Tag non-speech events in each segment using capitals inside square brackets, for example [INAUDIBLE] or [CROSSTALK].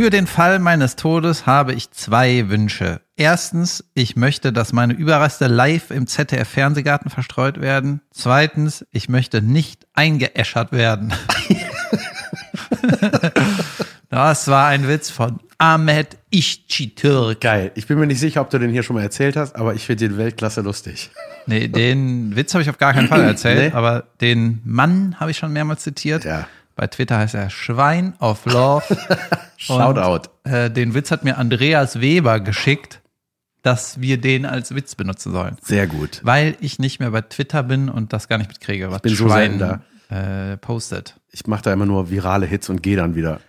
Für den Fall meines Todes habe ich zwei Wünsche. Erstens, ich möchte, dass meine Überreste live im ZDF-Fernsehgarten verstreut werden. Zweitens, ich möchte nicht eingeäschert werden. [LAUGHS] das war ein Witz von Ahmed Işçitürk. Geil. Ich bin mir nicht sicher, ob du den hier schon mal erzählt hast, aber ich finde den Weltklasse lustig. Nee, den Witz habe ich auf gar keinen Fall erzählt, Nee. aber den Mann habe ich schon mehrmals zitiert. Ja. Bei Twitter heißt er Schwein of Love. [LAUGHS] Shoutout. Und, äh, den Witz hat mir Andreas Weber geschickt, dass wir den als Witz benutzen sollen. Sehr gut. Weil ich nicht mehr bei Twitter bin und das gar nicht mitkriege, was bin so Schwein selten äh, postet. Ich mache da immer nur virale Hits und gehe dann wieder.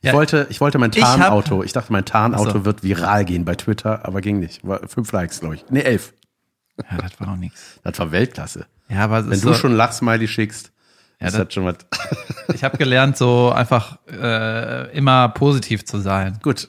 Ich Ja. wollte, ich wollte mein Ich Tarnauto, ich, dachte, mein Tarnauto Ach so. wird viral gehen bei Twitter, aber ging nicht. War fünf Likes, glaube ich. Nee, elf. Ja, das war auch nichts. Das war Weltklasse. Ja, aber Wenn du so, schon Lachsmiley schickst, Das- das schon was. [LAUGHS] ich habe gelernt, so einfach äh, immer positiv zu sein. Gut.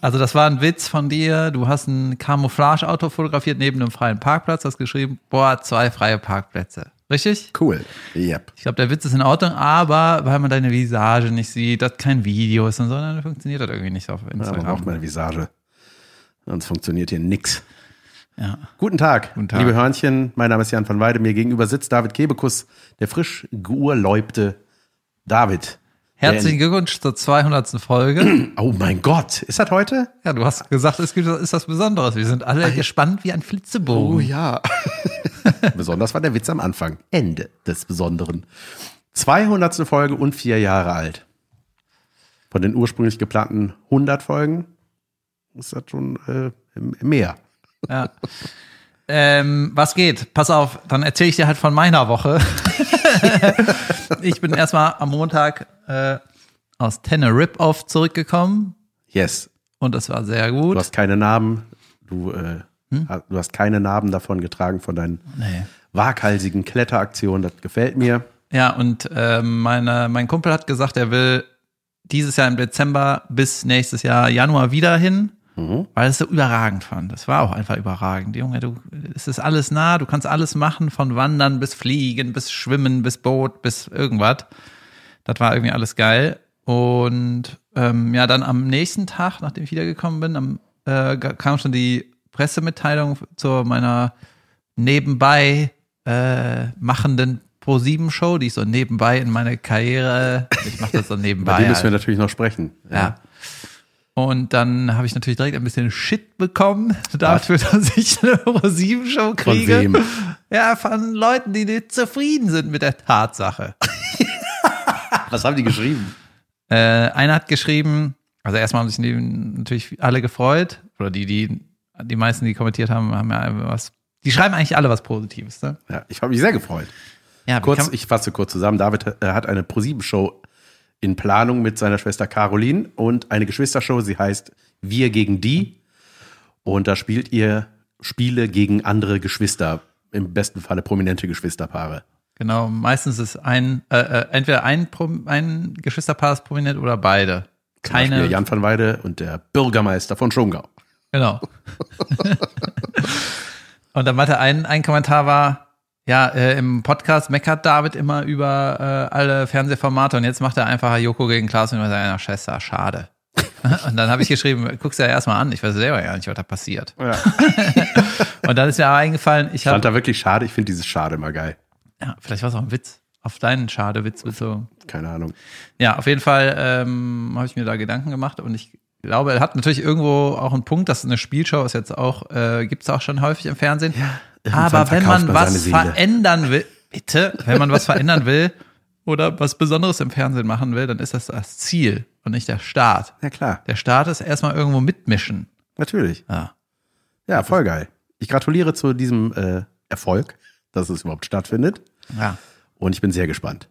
Also das war ein Witz von dir. Du hast ein Camouflage-Auto fotografiert neben einem freien Parkplatz, hast geschrieben, boah, zwei freie Parkplätze. Richtig? Cool. Yep. Ich glaube, der Witz ist in Ordnung, aber weil man deine Visage nicht sieht, das kein Video ist und so, dann funktioniert das irgendwie nicht auf Ja, man Instagram. braucht meine Visage. Sonst funktioniert hier nix. Ja. Guten Tag, Guten Tag. liebe Hörnchen. Mein Name ist Jan van Weide. Mir gegenüber sitzt David Kebekus, der frisch geurläubte David. Herzlichen Glückwunsch zur 200. Folge. [CLEARS THROAT] Oh mein Gott, ist das heute? Ja, du hast gesagt, es gibt, ist was Besonderes. Wir sind alle gespannt wie ein Flitzebogen. Oh ja. [LAUGHS] Besonders war der Witz am Anfang. Ende des Besonderen. 200. Folge und vier Jahre alt. Von den ursprünglich geplanten 100 Folgen ist das schon äh, mehr. Ja. Ähm, was geht? Pass auf, dann erzähle ich dir halt von meiner Woche. [LAUGHS] ich bin erstmal am Montag äh, aus Teneriffe zurückgekommen Yes. und das war sehr gut. Du hast keine Narben. Du, äh, hast- du hast keine Narben davon getragen von deinen Nee. waghalsigen Kletteraktionen. Das gefällt mir. Ja, und ähm, meine, mein Kumpel hat gesagt, er will dieses Jahr im Dezember bis nächstes Jahr Januar wieder hin, weil es so überragend fand. Das war auch einfach überragend. Junge, du, es ist alles nah, du kannst alles machen, von Wandern bis Fliegen, bis Schwimmen, bis Boot, bis irgendwas. Das war irgendwie alles geil. Und ähm, ja, dann am nächsten Tag, nachdem ich wiedergekommen bin, am, äh, kam schon die Pressemitteilung zu meiner nebenbei äh, machenden Pro-7-Show, die ich so nebenbei in meine Karriere, ich mache das so [LAUGHS] nebenbei. Bei dem müssen wir halt. natürlich noch sprechen. ja. Und dann habe ich natürlich direkt ein bisschen Shit bekommen, [LAUGHS] dafür, dass ich eine Pro-7-Show Von kriege. wem? Ja, von Leuten, die nicht zufrieden sind mit der Tatsache. [LAUGHS] Was haben die geschrieben? Äh, einer hat geschrieben, also erstmal haben sich natürlich alle gefreut, oder die, die, die meisten, die kommentiert haben, haben ja was, die schreiben eigentlich alle was Positives, ne? Ja, ich habe mich sehr gefreut. Ja, Kurz, ich fasse kurz zusammen. David äh, hat eine ProSieben-Show in Planung mit seiner Schwester Caroline und eine Geschwistershow. Sie heißt Wir gegen die. Und da spielt ihr Spiele gegen andere Geschwister. Im besten Falle prominente Geschwisterpaare. Genau, meistens ist ein, äh, äh, entweder ein, ein Geschwisterpaar ist prominent oder beide. Keine, Jan van Weide und der Bürgermeister von Schongau. genau. [LAUGHS] [LAUGHS] Und dann meinte ein, ein Kommentar war, ja, äh, im Podcast meckert David immer über äh, alle Fernsehformate und jetzt macht er einfach Joko gegen Klaas und immer sagt, ja, Scheiße, schade. [LAUGHS] Und dann habe ich geschrieben, guck's dir ja erstmal an, ich weiß selber gar nicht, was da passiert. Ja. [LAUGHS] Und dann ist mir aber eingefallen, ich Fand habe, da wirklich schade. Ich finde dieses Schade immer geil. ja, vielleicht war es auch ein Witz, auf deinen Schadewitz bezogen. Keine Ahnung. Ja, auf jeden Fall ähm, habe ich mir da Gedanken gemacht und ich glaube, er hat natürlich irgendwo auch einen Punkt, dass eine Spielshow ist jetzt auch, äh, gibt's auch schon häufig im Fernsehen. irgendwann Aber wenn man man was verändern will, bitte, wenn man was verändern will oder was Besonderes im Fernsehen machen will, dann ist das das Ziel und nicht der Start. Ja, klar. Der Start ist erstmal irgendwo mitmischen. Natürlich. Ja. Ja, voll geil. Ich gratuliere zu diesem äh, Erfolg, dass es überhaupt stattfindet. ja. Und ich bin sehr gespannt.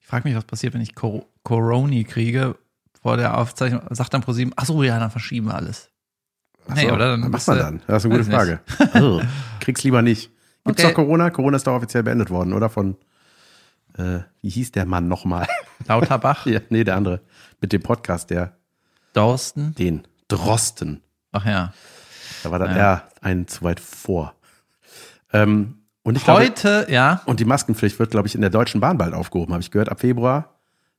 Ich frage mich, was passiert, wenn ich Cor Coroni kriege vor der Aufzeichnung. Sagt dann ProSieben, ach so, ja, dann verschieben wir alles. Ach Nee, oder? Dann was macht man du- dann? Das ist eine gute Frage. [LAUGHS] Oh, krieg's lieber nicht. Gibt's Okay. doch Corona? Corona ist doch offiziell beendet worden, oder? Von, äh, wie hieß der Mann nochmal? [LAUGHS] Lauterbach, ja, nee, der andere. Mit dem Podcast, der, Dorsten. den Drosten. Ach ja. Da war dann Ja. er einen zu weit vor. Ähm, und ich glaube, Heute, ja, und die Maskenpflicht wird, glaube ich, in der Deutschen Bahn bald aufgehoben, habe ich gehört, ab Februar.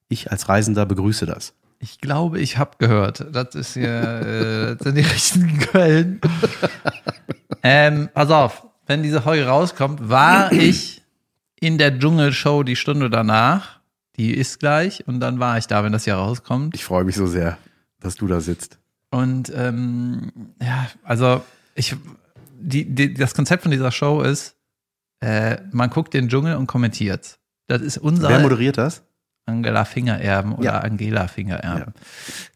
Ich als Reisender begrüße das. Ich glaube, ich habe gehört. Das ist ja, äh, das sind die richtigen Quellen. ähm, pass auf, wenn diese Folge rauskommt, war ich in der Dschungelshow die Stunde danach. Die ist gleich und dann war ich da, wenn das hier rauskommt. Ich freue mich so sehr, dass du da sitzt. Und ähm, ja, also ich, die, die, das Konzept von dieser Show ist, äh, man guckt den Dschungel und kommentiert. Das ist unser Wer moderiert das? Angela Fingererben oder Ja. Angela Fingererben.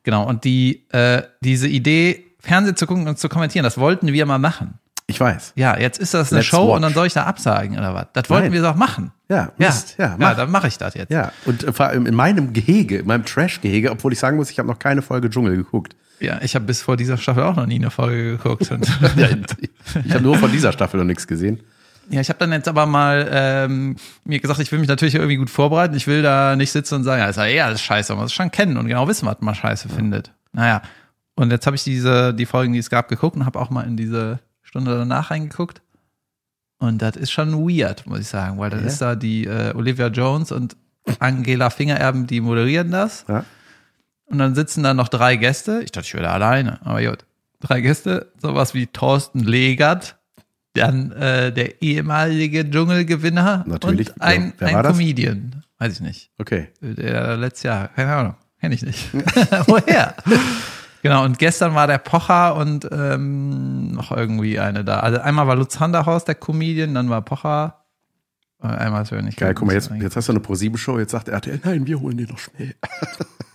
Genau. Und die, äh, diese Idee, Fernsehen zu gucken und zu kommentieren, das wollten wir mal machen. Ich weiß. Ja, jetzt ist das eine Let's Show watch. und dann soll ich da absagen oder was? Das wollten Nein. wir doch machen. Ja, Ja, Mist. ja, ja, mach. dann mache ich das jetzt. Ja, und äh, vor allem in meinem Gehege, in meinem Trash-Gehege, obwohl ich sagen muss, ich habe noch keine Folge Dschungel geguckt. Ja, ich habe bis vor dieser Staffel auch noch nie eine Folge geguckt. Und [LAUGHS] [LAUGHS] Ja, ich habe nur von dieser Staffel noch nichts gesehen. Ja, ich habe dann jetzt aber mal ähm, mir gesagt, ich will mich natürlich irgendwie gut vorbereiten. Ich will da nicht sitzen und sagen, ja, ist ja eh alles scheiße. Man muss schon kennen und genau wissen, was man scheiße findet. Naja, und jetzt habe ich diese, die Folgen, die es gab, geguckt und habe auch mal in diese Stunde danach reingeguckt. Und das ist schon weird, muss ich sagen, weil dann Ja. ist da die äh, Olivia Jones und Angela Fingererben, die moderieren das. Ja. Und dann sitzen da noch drei Gäste. Ich dachte, ich wäre alleine, aber gut. Drei Gäste, sowas wie Thorsten Legert, dann äh, der ehemalige Dschungelgewinner Natürlich. und ein, Wer ein war das? Comedian. Weiß ich nicht. Okay. Der letztes Jahr, keine Ahnung, kenne ich nicht. [LAUGHS] Woher? Genau, und gestern war der Pocher und ähm, noch irgendwie eine da. Also einmal war Lutz Handerhaus, der Comedian, dann war Pocher. Äh, Einmal ist er nicht Geil, guck mal, jetzt, jetzt hast du eine Pro-7-Show, jetzt sagt RTL, nein, wir holen den noch schnell. [LAUGHS]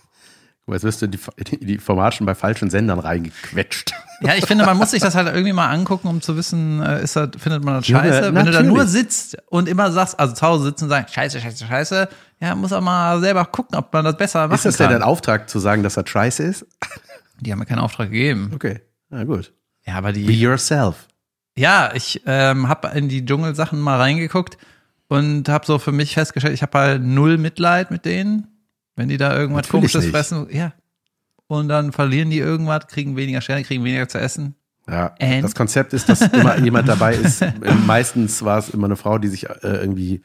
Jetzt wirst du die, die, die Format schon bei falschen Sendern reingequetscht. [LAUGHS] Ja, ich finde, man muss sich das halt irgendwie mal angucken, um zu wissen, äh, ist das, findet man das scheiße. Wenn du da nur sitzt und immer sagst, also zu Hause sitzen und sagst, scheiße, scheiße, scheiße, ja, muss auch mal selber gucken, ob man das besser machen Ist das denn kann. dein Auftrag zu sagen, dass das scheiße ist? [LAUGHS] Die haben mir keinen Auftrag gegeben. Okay, na gut. Ja, aber Be die, yourself. ja, ich ähm, habe in die Dschungelsachen mal reingeguckt und habe so für mich festgestellt, ich habe halt null Mitleid mit denen, wenn die da irgendwas Natürlich komisches nicht. fressen. Ja. Und dann verlieren die irgendwas, kriegen weniger Sterne, kriegen weniger zu essen. Ja, And? das Konzept ist, dass immer [LAUGHS] jemand dabei ist. Meistens war es immer eine Frau, die sich äh, irgendwie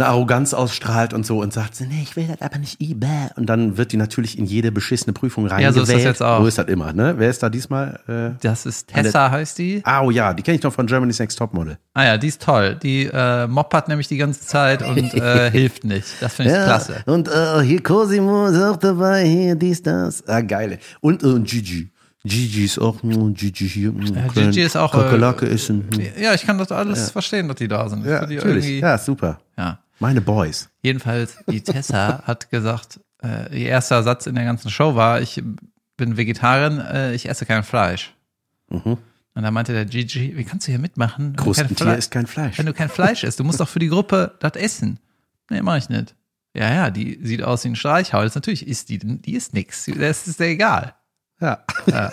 eine Arroganz ausstrahlt und so und sagt, nee, ich will das aber nicht IBA. Und dann wird die natürlich in jede beschissene Prüfung Ja, reingewählt. so ist das jetzt auch. So ist das immer, ne? Wer ist da diesmal? Äh, Das ist Tessa, heißt die. ah, oh ja, die kenne ich noch von Germany's Next Topmodel. Ah ja, die ist toll. Die äh, moppert nämlich die ganze Zeit und äh, [LAUGHS] hilft nicht. Das finde ich klasse. Und äh, hier Cosimo ist auch dabei, hier dies, das. Ah, geile. Und, äh, und Gigi. Gigi ist auch, mm, Gigi hier. mm, Ja, Gigi ist auch, Kakerlake äh, essen. mm. Ja, ich kann das alles verstehen, dass die da sind. Ich Ja, natürlich. Ja, super. ja. Meine Boys. Jedenfalls, die Tessa hat gesagt, äh, ihr erster Satz in der ganzen Show war, ich bin Vegetarierin, äh, ich esse kein Fleisch. Und da meinte der Gigi, wie kannst du hier mitmachen? Krustentier ist kein Fleisch. Wenn du kein Fleisch isst, du musst doch für die Gruppe das essen. Nee, mach ich nicht. Ja, ja, die sieht aus wie ein Streichholz. Natürlich isst die, die ist nix. Das ist dir egal. Ja. Ja.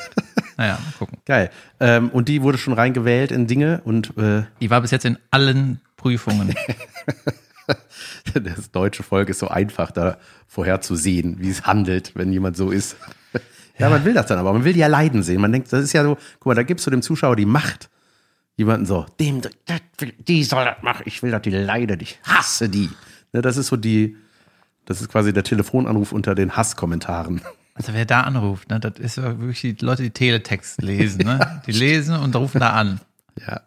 Naja, mal gucken. Geil. Ähm, und die wurde schon reingewählt in Dinge und äh, Die war bis jetzt in allen Prüfungen. [LAUGHS] [LAUGHS] das deutsche Volk ist so einfach, da vorherzusehen, wie es handelt, wenn jemand so ist. [LAUGHS] Ja, man will das dann aber, man will die ja leiden sehen. Man denkt, das ist ja so, guck mal, da gibst du dem Zuschauer die Macht. Jemanden so, dem, das die soll das machen, ich will, dass die leiden, ich hasse die. Ne, das ist so die, das ist quasi der Telefonanruf unter den Hasskommentaren. [LAUGHS] Also wer da anruft, ne, das ist ja wirklich die Leute, die Teletext lesen, ne? Die lesen und rufen da an. Ja.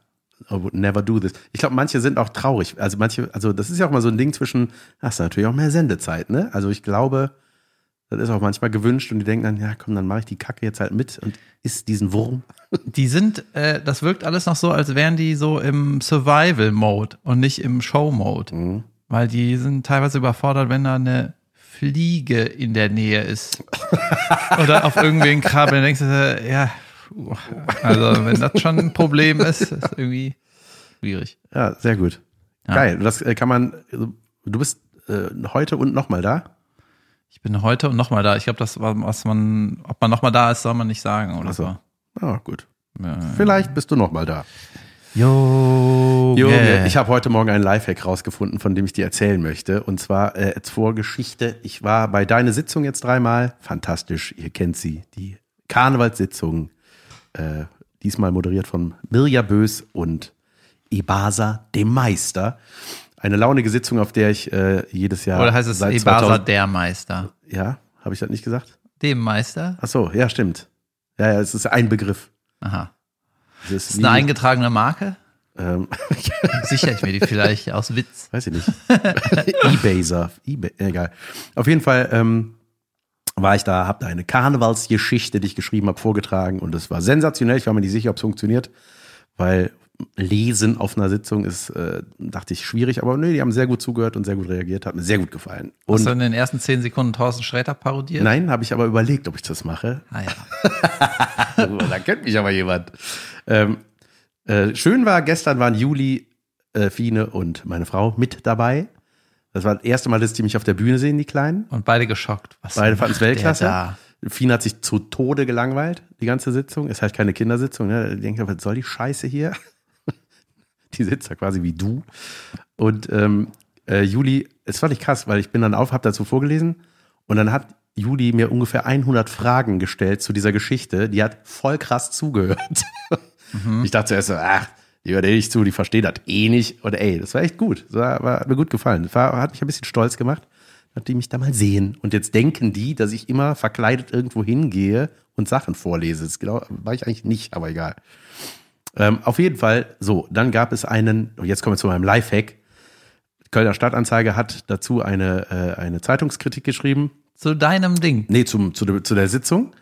I would never do this. Ich glaube, manche sind auch traurig. Also manche, also das ist ja auch mal so ein Ding zwischen, hast du natürlich auch mehr Sendezeit, ne? Also ich glaube, das ist auch manchmal gewünscht und die denken dann, ja komm, dann mache ich die Kacke jetzt halt mit und isst diesen Wurm. [LAUGHS] Die sind, äh, das wirkt alles noch so, als wären die so im Survival-Mode und nicht im Show-Mode. Weil die sind teilweise überfordert, wenn da eine Fliege in der Nähe ist. [LAUGHS] Oder auf irgendwen krabbeln, denkst du, ja, puh. also wenn das schon ein Problem ist, ist irgendwie schwierig. Ja, sehr gut. Ja. Geil. Das äh, kann man, also, du bist äh, heute und nochmal da? Ich bin heute und nochmal da. Ich glaube, das war, was man, ob man nochmal da ist, soll man nicht sagen oder so. so. Ah, gut. Ja. Vielleicht bist du nochmal da. Jo, Junge, ich habe heute Morgen einen Lifehack rausgefunden, von dem ich dir erzählen möchte. Und zwar äh, als Vorgeschichte. Ich war bei deiner Sitzung jetzt dreimal. Fantastisch, ihr kennt sie. Die Karnevalssitzung. Äh, diesmal moderiert von Mirja Bös und Ebasa, dem Meister. Eine launige Sitzung, auf der ich äh, jedes Jahr. Oder heißt es seit Ebasa 2000 der Meister? Ja, Habe ich das nicht gesagt? Dem Meister? Ach so, ja, stimmt. Ja, ja, es ist ein Begriff. Aha. Es Ist eine eingetragene Marke? ähm, [LAUGHS] Sichere ich mir die vielleicht aus Witz. weiß ich nicht. [LAUGHS] Ebaser. Ebay, egal. Auf jeden Fall ähm, war ich da, habe da eine Karnevalsgeschichte, die ich geschrieben habe, vorgetragen und es war sensationell. Ich war mir nicht sicher, ob es funktioniert, weil Lesen auf einer Sitzung ist, äh, dachte ich, schwierig, aber nee, die haben sehr gut zugehört und sehr gut reagiert, hat mir sehr gut gefallen. Hast Und du in den ersten zehn Sekunden Thorsten Sträter parodiert? nein, habe ich aber überlegt, ob ich das mache. Ah, ja. [LAUGHS] da kennt mich aber jemand. Ähm, äh, schön war, gestern waren Juli, äh, Fine und meine Frau mit dabei. Das war das erste Mal, dass die mich auf der Bühne sehen, die Kleinen. Und beide geschockt. Was Beide fanden es Weltklasse. Fine hat sich zu Tode gelangweilt, die ganze Sitzung. Ist halt keine Kindersitzung. Ne? Die denkt, was soll die Scheiße hier? [LAUGHS] die sitzt da quasi wie du. Und ähm, äh, Juli, es fand ich krass, weil ich bin dann auf, hab dazu vorgelesen und dann hat Juli mir ungefähr 100 Fragen gestellt zu dieser Geschichte. Die hat voll krass zugehört. Ich dachte zuerst so, ach, die hört eh nicht zu, die versteht das eh nicht. Und ey, das war echt gut. Das war, war, hat mir gut gefallen. Das war, hat mich ein bisschen stolz gemacht, dass die mich da mal sehen. Und jetzt denken die, dass ich immer verkleidet irgendwo hingehe und Sachen vorlese. Das genau, war ich eigentlich nicht, aber egal. Ähm, auf jeden Fall, so, dann gab es einen, und jetzt kommen wir zu meinem Lifehack. Die Kölner Stadtanzeiger hat dazu eine, äh, eine Zeitungskritik geschrieben. Zu deinem Ding. Nee, zum, zu, der, zu der Sitzung.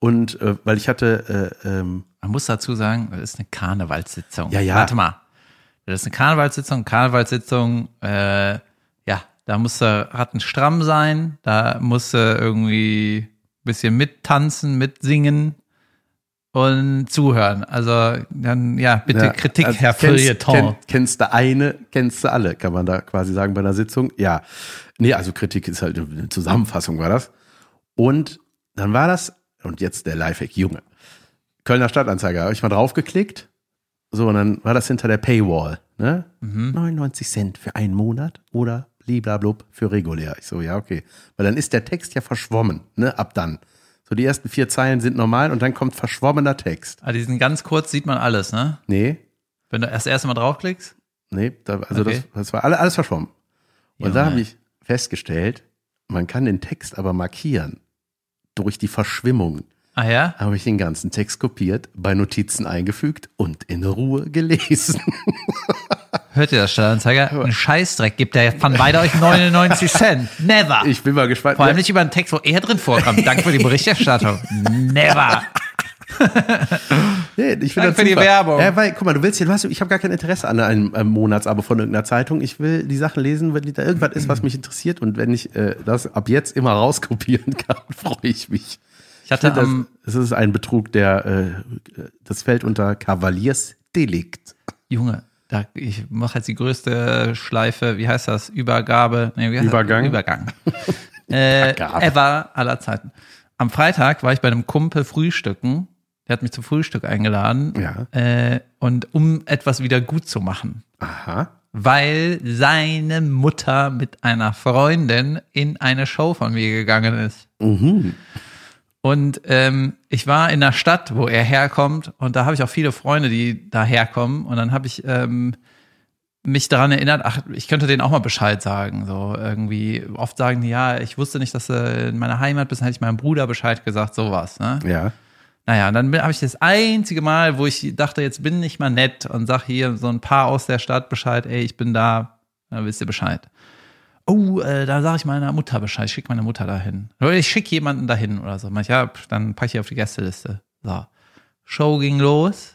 Und äh, weil ich hatte, äh, ähm, Man muss dazu sagen, das ist eine Karnevalssitzung. Ja, ja. Warte mal. Das ist eine Karnevalssitzung. Karnevalssitzung, äh, ja, da musst du rattenstramm sein. Da musst du irgendwie ein bisschen mittanzen, mitsingen und zuhören. Also dann, ja, bitte Ja, Kritik, also Herr kennst, Feuilleton. kenn, kennst du eine, kennst du alle, kann man da quasi sagen bei einer Sitzung. Ja, nee, also Kritik ist halt eine Zusammenfassung, war das. Und dann war das, und jetzt der Lifehack, Junge. Kölner Stadtanzeiger, habe ich mal draufgeklickt. So, und dann war das hinter der Paywall. Ne? 99 Cent für einen Monat oder bliblablub für regulär. Ich so, ja, okay. Weil dann ist der Text ja verschwommen, ne? Ab dann. So, die ersten vier Zeilen sind normal und dann kommt verschwommener Text. Ah, die sind ganz kurz, sieht man alles, ne? Nee, Wenn du erst das erste Mal draufklickst. Nee, da, also Okay. das, das war alle, alles verschwommen. Und Junge. da habe ich festgestellt, man kann den Text aber markieren. Durch die Verschwimmung Ah ja? habe ich den ganzen Text kopiert, bei Notizen eingefügt und in Ruhe gelesen. [LAUGHS] Hört ihr das, Stadtanzeiger? Ein Scheißdreck gibt der von beide euch 99 Cent. Never. Ich bin mal gespannt. Vor allem nicht über einen Text, wo er drin vorkommt. Danke für die Berichterstattung. Never. [LAUGHS] nee, ich Danke für die super. Werbung. Ja, weil, guck mal, du willst hier, du hast, ich habe gar kein Interesse an einem, einem Monatsabo von irgendeiner Zeitung. Ich will die Sachen lesen, wenn da irgendwas ist, was mich interessiert. Und wenn ich äh, das ab jetzt immer rauskopieren [LAUGHS] kann, freue ich mich. Ich hatte Das, am, es ist ein Betrug, der äh, das fällt unter Kavaliersdelikt. Junge, da, ich mache jetzt die größte Schleife, wie heißt das? Übergabe. Nee, heißt Übergang? Das? Übergang. [LAUGHS] äh, ever aller Zeiten. Am Freitag war ich bei einem Kumpel frühstücken. Der hat mich zum Frühstück eingeladen. Ja. Äh, und um etwas wieder gut zu machen. Aha. weil seine Mutter mit einer Freundin in eine Show von mir gegangen ist. Mhm. Und ähm, ich war in der Stadt, wo er herkommt, und da habe ich auch viele Freunde, die da herkommen. Und dann habe ich ähm, mich daran erinnert, ach, ich könnte denen auch mal Bescheid sagen. So irgendwie, oft sagen die, ja, ich wusste nicht, dass du in meiner Heimat bist, dann hätte ich meinem Bruder Bescheid gesagt, sowas. Ne? Ja. Naja, und dann habe ich das einzige Mal, wo ich dachte, jetzt bin ich mal nett und sag hier so ein paar aus der Stadt Bescheid, ey, ich bin da, dann wisst ihr Bescheid. Oh, äh, da sage ich meiner Mutter Bescheid, ich schicke meine Mutter dahin. Oder ich schicke jemanden dahin oder so. Mach ich, ja, dann packe ich auf die Gästeliste. So. Show ging los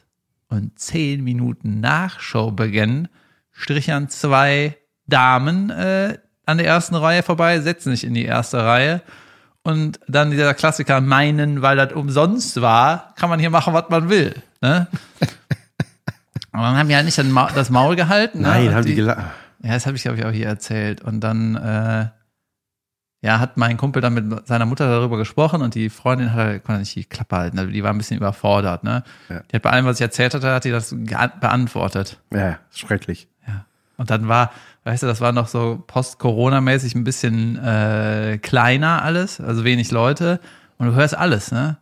und zehn Minuten nach Showbeginn strichern zwei Damen äh, an der ersten Reihe vorbei, setzen sich in die erste Reihe und dann dieser Klassiker meinen, weil das umsonst war, kann man hier machen, was man will. Ne? [LAUGHS] Und dann haben die halt nicht das Ma- das Maul gehalten. ne? Nein, Und haben die gelacht. Ja, das habe ich, glaube ich, auch hier erzählt. Und dann, äh, ja, hat mein Kumpel dann mit seiner Mutter darüber gesprochen und die Freundin hat halt, konnte nicht die Klappe halten. Also die war ein bisschen überfordert, ne? Ja. Die hat bei allem, was ich erzählt hatte, hat die das beantwortet. Ja, schrecklich. Ja. Und dann war, weißt du, das war noch so post-Corona-mäßig ein bisschen äh, kleiner alles, also wenig Leute. Und du hörst alles, ne?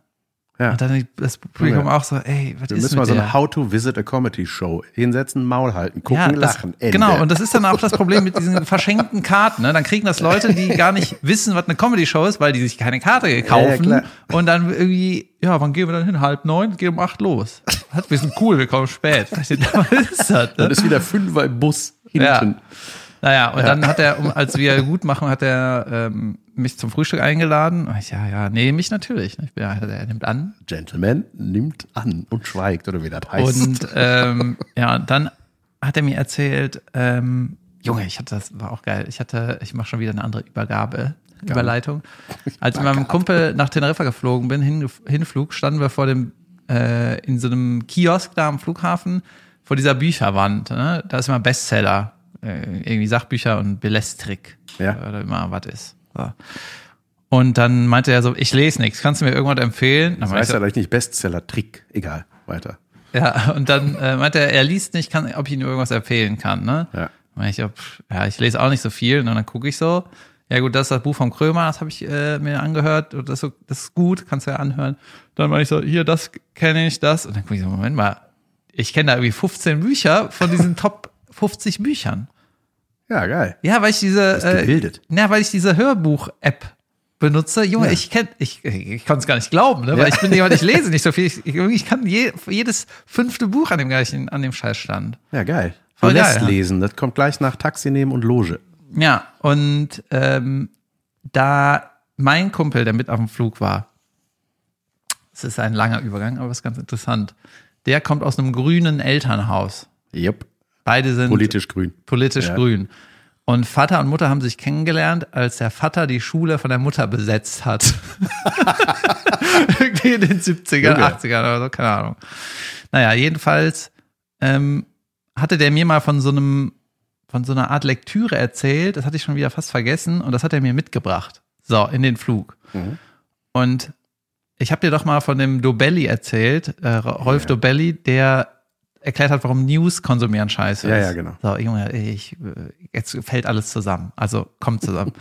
Ja. Und dann das Publikum Ja. auch so, ey, was Wir ist müssen mal so eine How to Visit a Comedy Show hinsetzen, Maul halten, gucken, Ja, das, lachen. Ende. Genau, und das ist dann auch das Problem mit diesen [LAUGHS] verschenkten Karten. Ne? Dann kriegen das Leute, die gar nicht [LAUGHS] wissen, was eine Comedy-Show ist, weil die sich keine Karte kaufen. klar. und dann irgendwie, ja, wann gehen wir dann hin? Halb neun, geht um acht los. Das, wir sind cool, wir kommen spät. [LAUGHS] Was ist das? Ne? Dann ist wieder Fünfer im Bus Ja. hinten. Naja, und dann hat er, um, als wir gut machen, hat er ähm, mich zum Frühstück eingeladen. Ich, ja, ja, nee, mich natürlich. Ich bin, ja, er nimmt an. Gentleman nimmt an und schweigt, oder wie das heißt. Und [LAUGHS] ähm, ja, dann hat er mir erzählt, ähm, Junge, ich hatte das war auch geil. Ich hatte, ich mache schon wieder eine andere Übergabe, Überleitung. Als ich mit meinem Kumpel nach Teneriffa geflogen bin, hin, Hinflug, standen wir vor dem äh, in so einem Kiosk da am Flughafen vor dieser Bücherwand. Ne? Da ist immer Bestseller, äh, irgendwie Sachbücher und Belestrik Ja. oder immer was ist. Und dann meinte er so, ich lese nichts, kannst du mir irgendwas empfehlen? Dann das heißt ja gleich nicht Bestseller-Trick. Egal, weiter. ja, und dann äh, meinte er, er liest nicht, kann, ob ich ihm irgendwas empfehlen kann, ne? Ja. Meinte ich, ob, ja, ich lese auch nicht so viel. Und dann gucke ich so, ja gut, das ist das Buch vom Krömer, das habe ich äh, mir angehört. Und das, ist so, das ist gut, kannst du ja anhören. Dann meine ich so, hier, das kenne ich, das. Und dann gucke ich so, Moment mal, ich kenne da irgendwie 15 Bücher von diesen [LAUGHS] Top 50 Büchern. Ja, geil. Ja, weil ich diese, Bist äh, gebildet. ja, weil ich diese Hörbuch-App benutze. Junge, Ja. ich kenn, ich, ich konnte es gar nicht glauben, ne? weil ich bin jemand, ich [LAUGHS] lese nicht so viel. Ich, ich, kann je, jedes fünfte Buch an dem gleichen, an dem Scheiß stand. Ja, geil. Voll du lässt geil, ja. lesen. Das kommt gleich nach Taxi nehmen und Loge. Ja, und ähm, da mein Kumpel, der mit auf dem Flug war, es ist ein langer Übergang, aber es ist ganz interessant. Der kommt aus einem grünen Elternhaus. Yep. Beide sind Politisch grün. politisch Ja. grün. Und Vater und Mutter haben sich kennengelernt, als der Vater die Schule von der Mutter besetzt hat. [LAUGHS] Irgendwie in den 70ern, Junge. 80ern oder so, keine Ahnung. Naja, jedenfalls ähm, hatte der mir mal von so einem, von so einer Art Lektüre erzählt, das hatte ich schon wieder fast vergessen und das hat er mir mitgebracht. So, in den Flug. Mhm. Und ich habe dir doch mal von dem Dobelli erzählt, äh, Rolf Ja. Dobelli, der erklärt hat, warum News konsumieren scheiße ist. Ja, ja, genau. So, Junge, ich, jetzt fällt alles zusammen. Also kommt zusammen.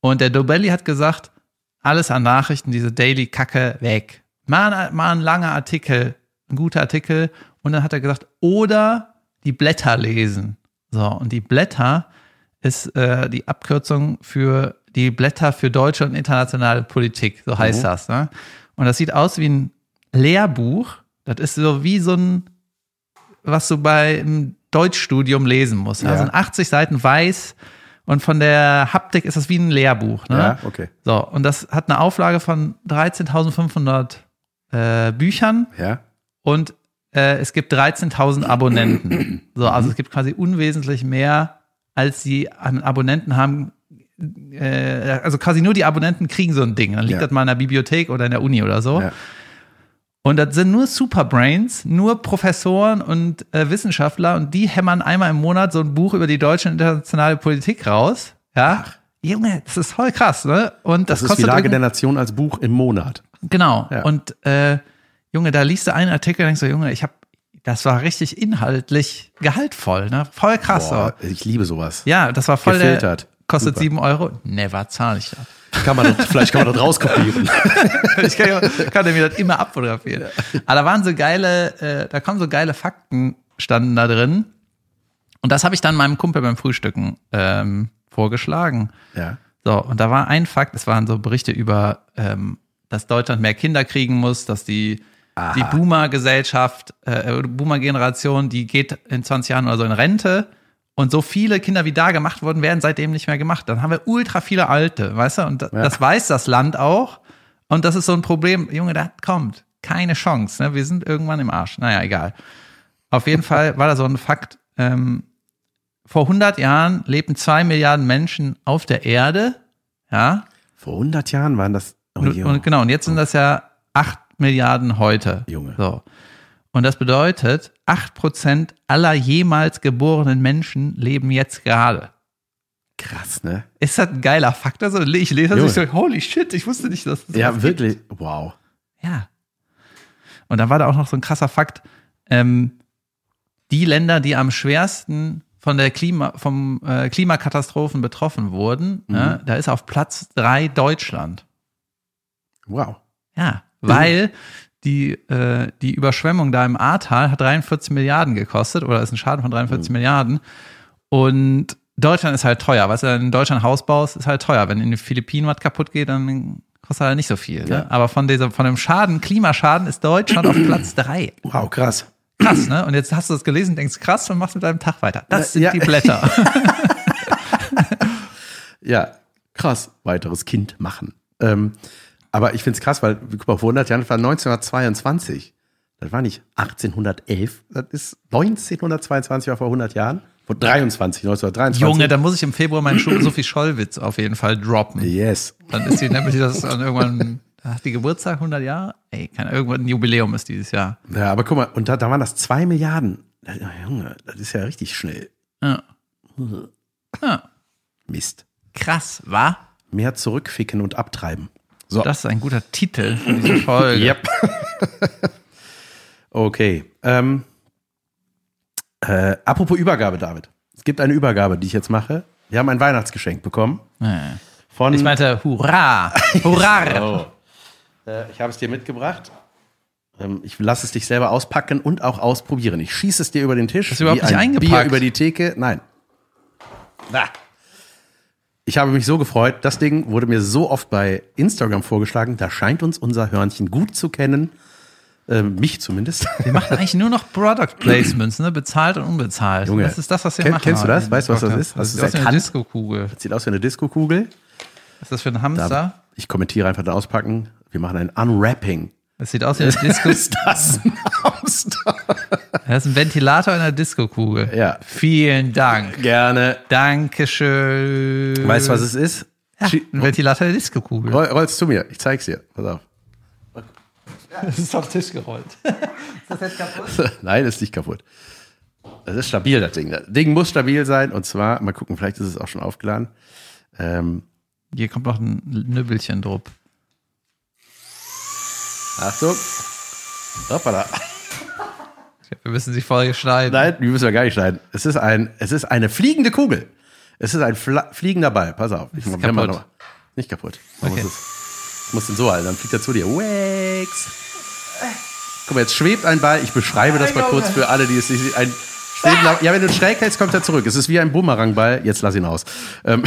Und der Dobelli hat gesagt, alles an Nachrichten, diese Daily Kacke weg. Mal, ein- mal ein langer Artikel, ein guter Artikel. Und dann hat er gesagt, oder die Blätter lesen. So, und die Blätter ist äh, die Abkürzung für die Blätter für deutsche und internationale Politik, so heißt Mhm. das. Ne? Und das sieht aus wie ein Lehrbuch. Das ist so wie so ein, was du bei einem Deutschstudium lesen musst. Ja. Sind 80 Seiten weiß und von der Haptik ist das wie ein Lehrbuch. Ne? Ja, okay. So, und das hat eine Auflage von 13.500 äh, Büchern Ja. und äh, es gibt 13.000 Abonnenten. [CLEARS THROAT] So, also es gibt quasi unwesentlich mehr, als sie an Abonnenten haben. Äh, also quasi nur die Abonnenten kriegen so ein Ding. Dann liegt Ja. das mal in der Bibliothek oder in der Uni oder so. Ja. Und das sind nur Superbrains, nur Professoren und äh, Wissenschaftler und die hämmern einmal im Monat so ein Buch über die deutsche und internationale Politik raus. Ja. Junge, das ist voll krass, ne? Und das, Das, ist die kostet Lage der Nation als Buch im Monat. Genau. Ja. Und äh, Junge, da liest du einen Artikel und denkst so, Junge, ich hab, das war richtig inhaltlich gehaltvoll, ne? Voll krass. Boah, ich liebe sowas. Ja, das war voll der, Gefiltert. kostet Super. sieben Euro. Never zahle ich das. Kann man das, vielleicht kann man das rauskopieren. [LAUGHS] ich kann, ja- kann mir das immer abfotografieren. Aber da waren so geile, äh, da kommen so geile Fakten standen da drin. Und das habe ich dann meinem Kumpel beim Frühstücken ähm, vorgeschlagen. ja. So, und da war ein Fakt, es waren so Berichte über, ähm, dass Deutschland mehr Kinder kriegen muss, dass die, Aha. die Boomer-Gesellschaft, äh, Boomer-Generation, die geht in 20 Jahren oder so in Rente. Und so viele Kinder, wie da gemacht wurden, werden seitdem nicht mehr gemacht. Dann haben wir ultra viele Alte, weißt du? Und Ja. das weiß das Land auch. Und das ist so ein Problem. Junge, das kommt. Keine Chance. Ne? Wir sind irgendwann im Arsch. Naja, egal. Auf jeden Fall war da so ein Fakt. Ähm, vor 100 Jahren lebten zwei Milliarden Menschen auf der Erde. Ja. Vor 100 Jahren waren das. Oh, Und, und genau, und jetzt sind das ja 8 Milliarden heute. Junge. So. Und das bedeutet, 8% aller jemals geborenen Menschen leben jetzt gerade. Krass, ne? Ist das ein geiler Fakt? Also ich lese das und ich so, holy shit, ich wusste nicht, dass das Ja, wirklich. Wow. gibt. Ja. Und dann war da auch noch so ein krasser Fakt, ähm, die Länder, die am schwersten von der Klima, vom äh, Klimakatastrophen betroffen wurden, Mhm. ne, da ist auf Platz drei Deutschland. Wow. Ja, weil die, äh, die Überschwemmung da im Ahrtal hat 43 Milliarden gekostet oder ist ein Schaden von 43 Milliarden. Und Deutschland ist halt teuer. Weißt du, wenn du in Deutschland Haus baust, ist halt teuer. Wenn in den Philippinen was kaputt geht, dann kostet halt nicht so viel. Ja. Ne? Aber von dieser, von dem Schaden, Klimaschaden, ist Deutschland auf Platz [CLEARS THROAT] drei. Wow, krass. Krass, ne? Und jetzt hast du das gelesen, denkst krass und machst mit deinem Tag weiter. Das sind Ja. die Blätter. [LAUGHS] [LAUGHS] Ja, krass. Weiteres Kind machen. Ähm, aber ich finde es krass, weil, guck mal, vor 100 Jahren das war 1922. Das war nicht 1811, das ist 1922 war vor 100 Jahren. Vor 23, 1923. Junge, da muss ich im Februar meinen Schu- Sophie Schollwitz auf jeden Fall droppen. Yes. Dann ist sie nämlich das dann irgendwann, hat die Geburtstag 100 Jahre? Ey, keine, irgendwann ein Jubiläum ist dieses Jahr. Ja, aber guck mal, und da, da waren das zwei Milliarden. Ja, Junge, das ist ja richtig schnell. Ja. ja. Mist. Krass, wa? Mehr zurückficken und abtreiben. So. Das ist ein guter Titel für diese Folge. Yep. [LAUGHS] okay. Ähm, äh, apropos Übergabe, David. Es gibt eine Übergabe, die ich jetzt mache. Wir haben ein Weihnachtsgeschenk bekommen. Von, Ich meinte, hurra, [LAUGHS] hurra. Oh. Äh, ich habe es dir mitgebracht. Ähm, ich lasse es dich selber auspacken und auch ausprobieren. Ich schieße es dir über den Tisch. Ist überhaupt wie nicht ein eingepackt. Bier über die Theke. Nein. Na. Ich habe mich so gefreut. Das Ding wurde mir so oft bei Instagram vorgeschlagen. Da scheint uns unser Hörnchen gut zu kennen. Ähm, mich zumindest. Wir machen [LAUGHS] eigentlich nur noch Product Placements, ne? Bezahlt und unbezahlt. Junge, das ist das, was wir kenn- machen. kennst du das? Weißt du, was das ist? Hast Das ist aus einer erkannt? Disco-Kugel. Sieht aus wie eine Diskokugel. Was ist das für ein Da- Hamster? Ich kommentiere einfach das Auspacken. Wir machen ein Unwrapping. Das sieht aus wie [LAUGHS] eine Disco. Ist das ein Hamster? [LAUGHS] Das ist ein Ventilator in einer Disco-Kugel. Ja. Vielen Dank. Gerne. Dankeschön. Weißt du, was es ist? Ja, ein Ventilator in der Disco-Kugel. Roll, roll's zu mir. Ich zeig's dir. Pass auf. Das ist auf den Tisch gerollt. [LAUGHS] ist das jetzt kaputt? Nein, ist nicht kaputt. Das ist stabil, das Ding. Das Ding muss stabil sein. Und zwar, mal gucken, vielleicht ist es auch schon aufgeladen. Ähm, Hier kommt noch ein Nübbelchen drauf. Achtung. Hoppala. Wir müssen sie voll schneiden. Nein, die müssen wir gar nicht schneiden. Es ist, ein, es ist eine fliegende Kugel. Es ist ein Fla fliegender Ball. Pass auf. Ich mach- kaputt. noch mal. Nicht kaputt. Man Okay. muss, es, muss den so halten. Dann fliegt er zu dir. Wax. Guck mal, jetzt schwebt ein Ball. Ich beschreibe das mal kurz für alle, die es nicht sehen. Ein schwebender, ja, wenn du ihn schräg hältst, kommt er zurück. Es ist wie ein Bumerangball. Jetzt lass ihn aus. Ähm,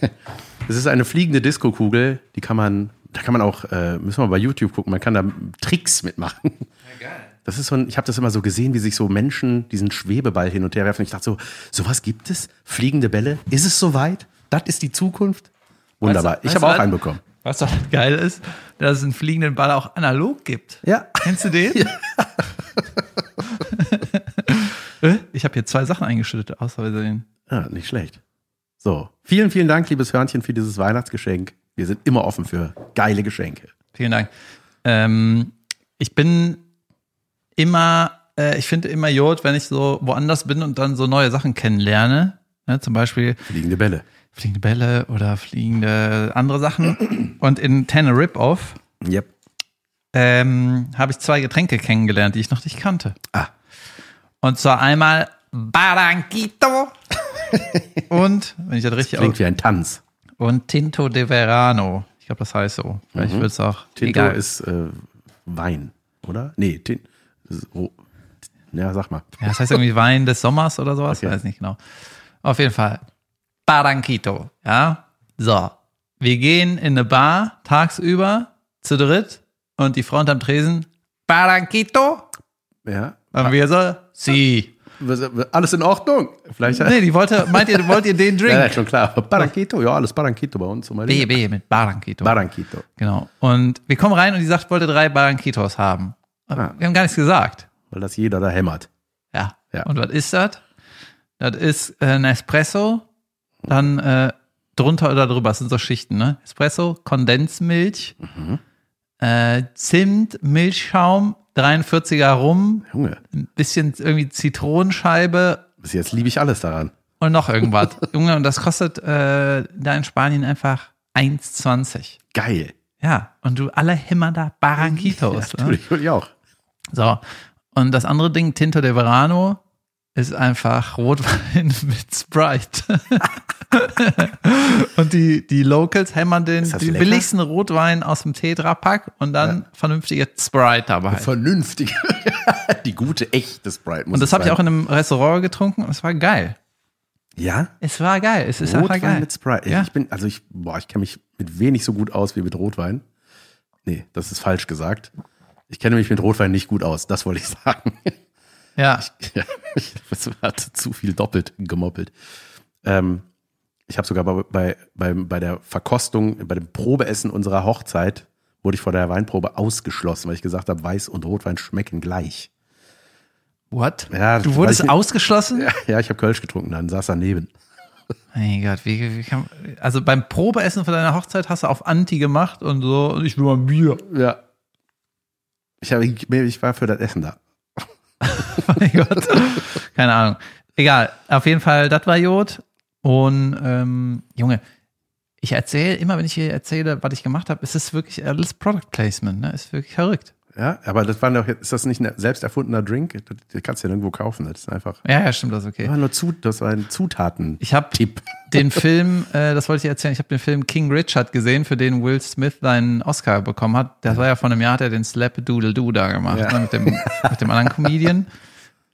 [LAUGHS] es ist eine fliegende Disco-Kugel. Die kann man, da kann man auch, äh, müssen wir bei YouTube gucken, man kann da Tricks mitmachen. Das ist so ein, ich habe das immer so gesehen, wie sich so Menschen diesen Schwebeball hin und her werfen. Ich dachte so, sowas gibt es? Fliegende Bälle? Ist es soweit? Das ist die Zukunft? Wunderbar. Weißt du- ich habe auch einen bekommen. Was doch geil ist, dass es einen fliegenden Ball auch analog gibt. Ja. Kennst du den? [LAUGHS] [LAUGHS] Äh, ich habe hier zwei Sachen eingeschüttet, außer Versehen. Ja, nicht schlecht. So, vielen, vielen Dank, liebes Hörnchen, für dieses Weihnachtsgeschenk. Wir sind immer offen für geile Geschenke. Vielen Dank. Ähm, ich bin immer, äh, ich finde immer Jod, wenn ich so woanders bin und dann so neue Sachen kennenlerne. Ne, zum Beispiel Fliegende Bälle. fliegende Bälle oder fliegende andere Sachen. Und in Tanner Rip-Off Yep. ähm, habe ich zwei Getränke kennengelernt, die ich noch nicht kannte. Ah, Und zwar einmal Barranquito [LAUGHS] und, wenn ich das richtig klingt wie ein Tanz. Und Tinto de Verano. Ich glaube, das heißt so. Vielleicht wird es auch. Tinto egal. ist äh, Wein, oder? Nee, Tin ist, oh, ja, sag mal. Ja, das heißt irgendwie Wein des Sommers oder sowas. Okay. Weiß nicht genau. Auf jeden Fall. Barranquito. Ja. So. Wir gehen in eine Bar tagsüber zu dritt und die Frau unterm Tresen. Barranquito. Ja. Und wir so, sie. Alles in Ordnung? Vielleicht. Nee, die wollte, meint ihr, wollt ihr den [LAUGHS] ja, ja, Drink? schon klar. Barranquito, ja, alles Barranquito bei uns. B, B mit Barranquito. Barranquito. Genau. Und wir kommen rein und die sagt, wollte drei Barranquitos haben. Ah. Wir haben gar nichts gesagt. Weil das jeder da hämmert. Ja. Ja. Und was ist das? Das ist äh, ein Espresso, dann äh, drunter oder drüber, das sind so Schichten, ne? Espresso, Kondensmilch, Mhm. äh, Zimt, Milchschaum, 43er Rum, Junge, ein bisschen irgendwie Zitronenscheibe bis jetzt liebe ich alles daran. und noch irgendwas. [LAUGHS] Junge, und das kostet äh, da in Spanien einfach 1,20. Geil. Ja, und du alle hämmern da Barranquitos. [LAUGHS] ne? Natürlich, will ich auch. So. Und das andere Ding, Tinto de Verano, ist einfach Rotwein [LAUGHS] mit Sprite. [LAUGHS] und die, die Locals hämmern den, den billigsten Rotwein aus dem Tetra-Pack und dann vernünftige Sprite dabei. Vernünftig. [LAUGHS] die gute, echte Sprite. Und das habe ich auch in einem Restaurant getrunken und es war geil. Ja? Es war geil. Es ist einfach Rotwein geil. mit Sprite. Ja. Ich bin, also ich, boah, ich kenne mich mit wenig so gut aus wie mit Rotwein. Nee, das ist falsch gesagt. Ich kenne mich mit Rotwein nicht gut aus, das wollte ich sagen. Ja. Ich [LAUGHS] das hat zu viel doppelt gemoppelt. Ähm, ich habe sogar bei, bei, bei, bei der Verkostung, bei dem Probeessen unserer Hochzeit, wurde ich vor der Weinprobe ausgeschlossen, weil ich gesagt habe, Weiß und Rotwein schmecken gleich. What? Ja, du wurdest ich- ausgeschlossen? Ja, ja ich habe Kölsch getrunken, dann saß daneben. Mein Gott, wie, wie kann, also beim Probeessen von deiner Hochzeit hast du auf Anti gemacht und so, und ich will mal ein Bier. Ja. Ich, habe, ich war für das Essen da. [LAUGHS] mein Gott. Keine Ahnung. Egal, auf jeden Fall, das war Jod. Und ähm, Junge, ich erzähle, immer wenn ich hier erzähle, was ich gemacht habe, ist es wirklich alles Product Placement, ne? Ist wirklich verrückt. Ja, aber das war doch, ist das nicht ein selbst erfundener Drink? Das, kannst du ja nirgendwo kaufen. Das ist einfach, Ja, ja, stimmt, das ist das okay. war nur Zut, das war ein Zutaten. Ich habe den Film, äh, das wollte ich erzählen, ich habe den Film King Richard gesehen, für den Will Smith seinen Oscar bekommen hat. Das war ja vor einem Jahr, hat er den Slap Doodle Doo da gemacht, Ja. ne, mit, dem, mit dem anderen Comedian.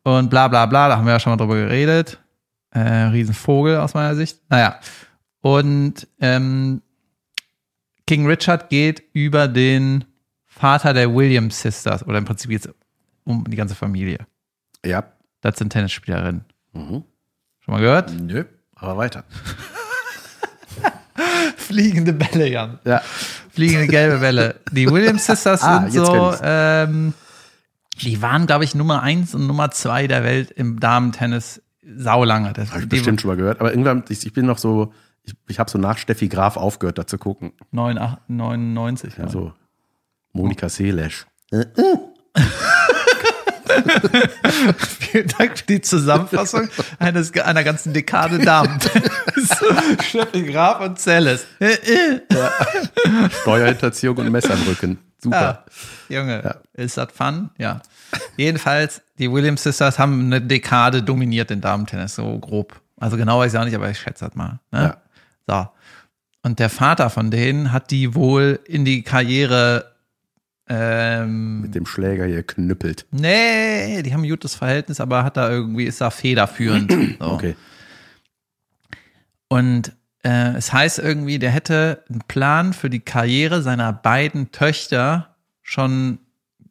Und bla bla bla, da haben wir ja schon mal drüber geredet. Äh, Riesenvogel aus meiner Sicht. Naja. Und ähm, King Richard geht über den Vater der Williams Sisters, oder im Prinzip jetzt um die ganze Familie. Ja. Das sind Tennisspielerinnen. Mhm. Schon mal gehört? Nö, aber weiter. [LAUGHS] Fliegende Bälle, Jan. Ja. Fliegende gelbe Welle. Die Williams [LAUGHS] Sisters Ah, sind so, ähm, die waren, glaube ich, Nummer eins und Nummer zwei der Welt im Damentennis saulange. Das, Habe ich bestimmt schon mal gehört. Aber irgendwann, ich, ich bin noch so, ich, ich habe so nach Steffi Graf aufgehört, da zu gucken. 9, 99. Ja, so Monika Seelesch. [LAUGHS] Vielen Dank für die Zusammenfassung eines, einer ganzen Dekade Damen. [LAUGHS] Steffi Graf und Zelles. Äh. Steuerhinterziehung und Messer im Rücken. Super. Ja, Junge, ist das fun? Ja. Jedenfalls, die Williams Sisters haben eine Dekade dominiert den Damentennis, so grob. Also genau weiß ich auch nicht, aber ich schätze das mal. Ne? So. Und der Vater von denen hat die wohl in die Karriere, ähm, Mit dem Schläger hier knüppelt. nee, die haben ein gutes Verhältnis, aber hat da irgendwie, ist da federführend. [CLEARS THROAT] So. Okay. Und äh, es heißt irgendwie, der hätte einen Plan für die Karriere seiner beiden Töchter schon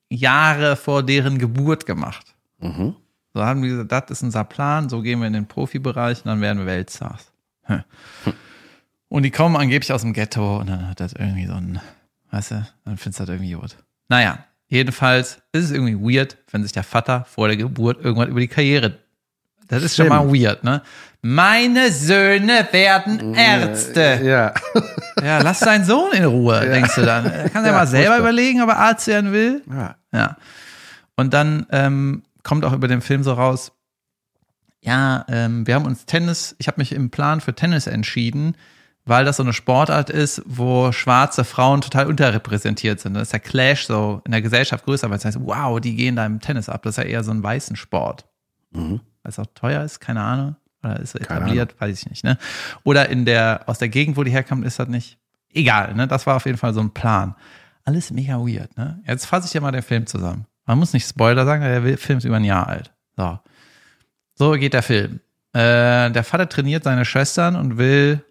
Jahre vor deren Geburt gemacht. Mhm. So haben die gesagt, das ist unser Plan, so gehen wir in den Profibereich und dann werden wir Weltstars. Hm. Und die kommen angeblich aus dem Ghetto und dann hat das irgendwie so ein, weißt du, dann findest du das irgendwie gut. Naja, jedenfalls ist es irgendwie weird, wenn sich der Vater vor der Geburt irgendwann über die Karriere. Das ist schon mal weird, ne? Meine Söhne werden Ärzte. Ja. Ja, lass deinen Sohn in Ruhe, denkst du dann. [LAUGHS] Er kann ja, Ja, mal selber furchtbar. überlegen, ob er Arzt werden will. ja. Ja. Und dann ähm, kommt auch über den Film so raus, ja, ähm, wir haben uns Tennis, ich habe mich im Plan für Tennis entschieden, weil das so eine Sportart ist, wo schwarze Frauen total unterrepräsentiert sind. Da ist der Clash so in der Gesellschaft größer, weil es heißt, wow, die gehen da im Tennis ab. Das ist ja eher so ein weißen Sport. Mhm. Weil es auch teuer ist, keine Ahnung. Oder ist so etabliert, weiß ich nicht, ne? Oder in der, aus der Gegend, wo die herkommen, ist das nicht. Egal, ne? Das war auf jeden Fall so ein Plan. Alles mega weird, ne? Jetzt fasse ich dir mal den Film zusammen. Man muss nicht Spoiler sagen, der Film ist über ein Jahr alt. So. So geht der Film. Äh, der Vater trainiert seine Schwestern und will,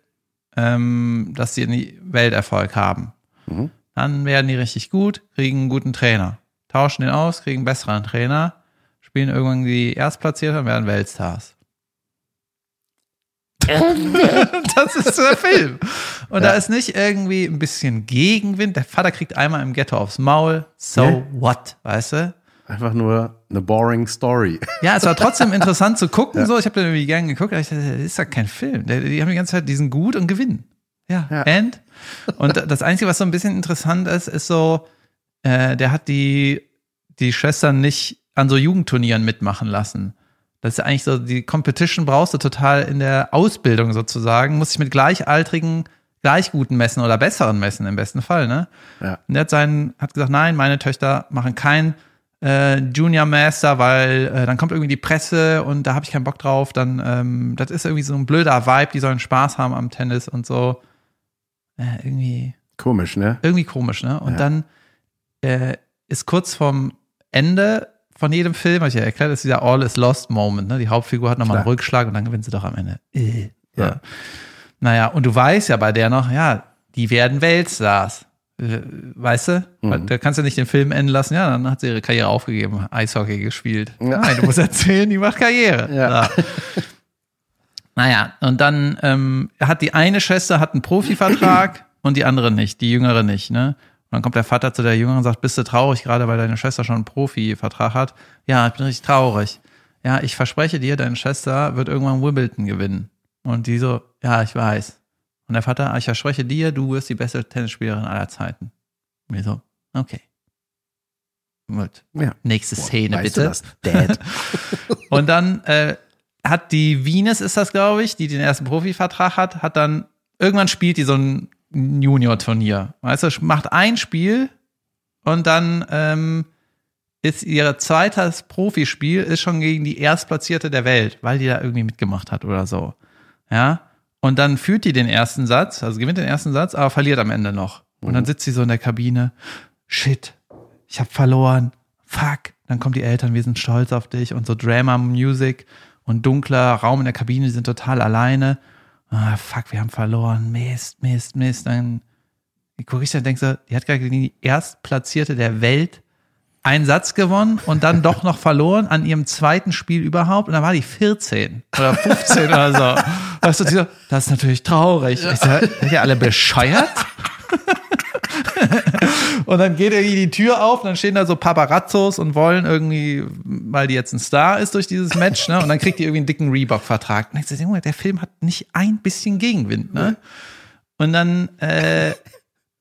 ähm, dass sie einen Welterfolg haben. Mhm. Dann werden die richtig gut, kriegen einen guten Trainer. Tauschen den aus, kriegen einen besseren Trainer, spielen irgendwann die Erstplatzierten und werden Weltstars. [LAUGHS] das ist der Film. Und da Ja. ist nicht irgendwie ein bisschen Gegenwind. Der Vater kriegt einmal im Ghetto aufs Maul. So Nee. what, weißt du? Einfach nur eine boring Story. Ja, es war trotzdem [LAUGHS] interessant zu gucken. So, ich habe den irgendwie gern geguckt. aber Ich dachte, das ist ja kein Film. Die, haben die ganze Zeit diesen gut und gewinnen. Ja, Ja. and? Und das Einzige, was so ein bisschen interessant ist, ist so, äh, der hat die, die Schwestern nicht an so Jugendturnieren mitmachen lassen. Das ist ja eigentlich so, die Competition brauchst du total in der Ausbildung sozusagen. Muss ich mit Gleichaltrigen gleich guten messen oder besseren messen im besten Fall, ne? Ja. Und er hat seinen, hat gesagt, nein, meine Töchter machen kein äh, Junior Master, weil äh, dann kommt irgendwie die Presse und da habe ich keinen Bock drauf. Dann, ähm, das ist irgendwie so ein blöder Vibe, die sollen Spaß haben am Tennis und so. Äh, irgendwie, Komisch, ne? irgendwie komisch, ne? Und Ja. dann äh, ist kurz vorm Ende von jedem Film, habe ich ja erklärt, ist dieser All is Lost Moment, ne? Die Hauptfigur hat nochmal einen. Rückschlag und dann gewinnt sie doch am Ende. Äh, ja. Ja. Naja, und du weißt ja bei der noch, ja, die werden Weltstars. Äh, Weißt du? Mhm. Da kannst du nicht den Film enden lassen. Ja, dann hat sie ihre Karriere aufgegeben, Eishockey gespielt. Ja. Nein, du musst erzählen, die macht Karriere. Ja. Naja, und dann ähm, hat die eine Schwester hat einen Profivertrag [CLEARS THROAT] und die andere nicht, die jüngere nicht, ne? Und dann kommt der Vater zu der Jüngeren und sagt, bist du traurig, gerade weil deine Schwester schon einen Profivertrag hat? Ja, ich bin richtig traurig. Ja, ich verspreche dir, deine Schwester wird irgendwann Wimbledon gewinnen. Und die so, ja, ich weiß. Und der Vater, "Ah, ich verspreche dir, du wirst die beste Tennisspielerin aller Zeiten. Und wir so, okay. Gut. Ja. Nächste Szene, weißt bitte. Dad? [LAUGHS] [LAUGHS] Und dann äh, hat die Venus, ist das, glaube ich, die den ersten Profivertrag hat, hat dann, irgendwann spielt die so ein Junior-Turnier. Weißt du, macht ein Spiel und dann ähm, ist ihr zweites Profispiel ist schon gegen die Erstplatzierte der Welt, weil die da irgendwie mitgemacht hat oder so. Ja. Und dann führt die den ersten Satz, also gewinnt den ersten Satz, aber verliert am Ende noch. Und dann sitzt sie so in der Kabine. Shit, ich habe verloren. Fuck. Dann kommen die Eltern, wir sind stolz auf dich und so Drama Music und dunkler Raum in der Kabine, die sind total alleine. Ah, fuck, wir haben verloren. Mist, Mist, Mist. Dann gucke ich da und denke so, die hat gerade gegen die Erstplatzierte der Welt einen Satz gewonnen und dann doch noch verloren an ihrem zweiten Spiel überhaupt. Und dann war die 14 oder 15 oder so. Weißt du, so, das ist natürlich traurig. Ich so, seid ihr alle bescheuert? und dann geht irgendwie die Tür auf und dann stehen da so Paparazzos und wollen irgendwie, weil die jetzt ein Star ist durch dieses Match, ne? Und dann kriegt die irgendwie einen dicken Reebok-Vertrag. Und ich so, Junge, der Film hat nicht ein bisschen Gegenwind, ne? Und dann, äh,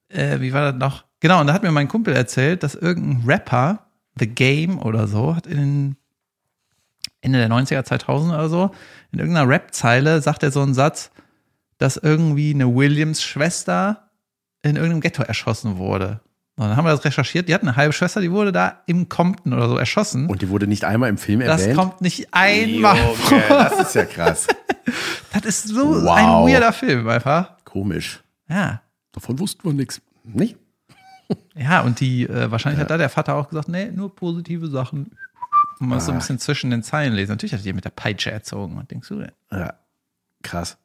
äh, wie war das noch? Genau, und da hat mir mein Kumpel erzählt, dass irgendein Rapper, The Game oder so, hat in den Ende der 90er, 2000 oder so, in irgendeiner Rap-Zeile sagt er so einen Satz, dass irgendwie eine Williams-Schwester in irgendeinem Ghetto erschossen wurde. Und dann haben wir das recherchiert. Die hat eine halbe Schwester, die wurde da im Compton oder so erschossen. Und die wurde nicht einmal im Film das erwähnt. kommt nicht einmal vor. Junge, das ist ja krass. [LAUGHS] Das ist so Wow. ein weirder Film einfach. Komisch. Ja. Davon wussten wir nichts. Nicht? Ja, und die, äh, wahrscheinlich hat da der Vater auch gesagt, nee, nur positive Sachen. Man muss so ein Ah. bisschen zwischen den Zeilen lesen. Natürlich hat er die mit der Peitsche erzogen. Was denkst du denn? Ja. Krass.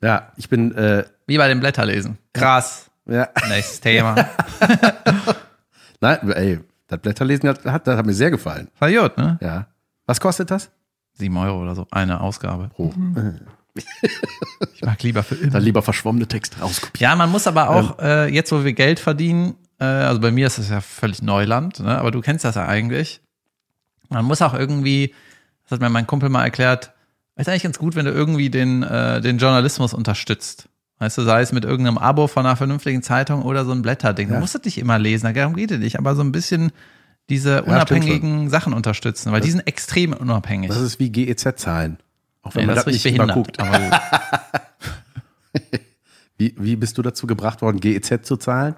Ja, ich bin, äh, Wie bei dem Blätterlesen. Krass. ja. Nächstes Thema. [LAUGHS] Nein, ey, das Blätterlesen hat, hat, das hat mir sehr gefallen. War gut, ne? Ja. Was kostet das? Sieben Euro oder so. Eine Ausgabe. Oh. [LAUGHS] Ich mag lieber für immer. Dann lieber verschwommene Texte rauskopieren. Ja, man muss aber auch, äh, jetzt wo wir Geld verdienen, äh, also bei mir ist das ja völlig Neuland, ne? aber du kennst das ja eigentlich. Man muss auch irgendwie, das hat mir mein Kumpel mal erklärt, ist eigentlich ganz gut, wenn du irgendwie den, äh, den Journalismus unterstützt. Weißt du, sei es mit irgendeinem Abo von einer vernünftigen Zeitung oder so ein Blätterding. Du Ja. musst das nicht immer lesen, darum geht es nicht, aber so ein bisschen diese unabhängigen Sachen unterstützen, weil die sind extrem unabhängig. Das ist wie GEZ-Zahlen. Auch wenn Nee, man das nicht behindert. guckt. Aber gut. [LAUGHS] Wie, wie bist du dazu gebracht worden, GEZ zu zahlen?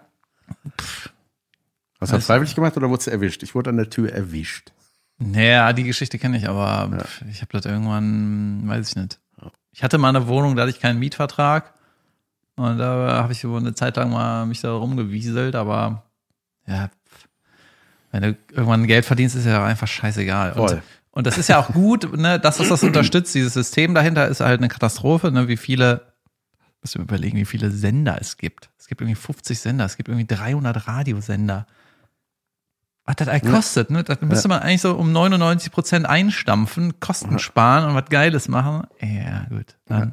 Hast du das Weiß- freiwillig gemacht oder wurdest du erwischt? Ich wurde an der Tür erwischt. Naja, die Geschichte kenne ich, aber pf, ich habe das irgendwann, weiß ich nicht. Ich hatte mal eine Wohnung, da hatte ich keinen Mietvertrag. Und da habe ich so eine Zeit lang mal mich da rumgewieselt, aber ja, wenn du irgendwann Geld verdienst, ist ja einfach scheißegal. Voll. und das ist ja auch gut, ne, das, was das unterstützt, dieses System dahinter ist halt eine Katastrophe, ne, wie viele, musst du mir überlegen, wie viele Sender es gibt. Es gibt irgendwie 50 Sender, es gibt irgendwie 300 Radiosender. Was das eigentlich kostet, ne? Da müsste man eigentlich so um 99 Prozent einstampfen, Kosten sparen und was Geiles machen. Ja, gut. Dann.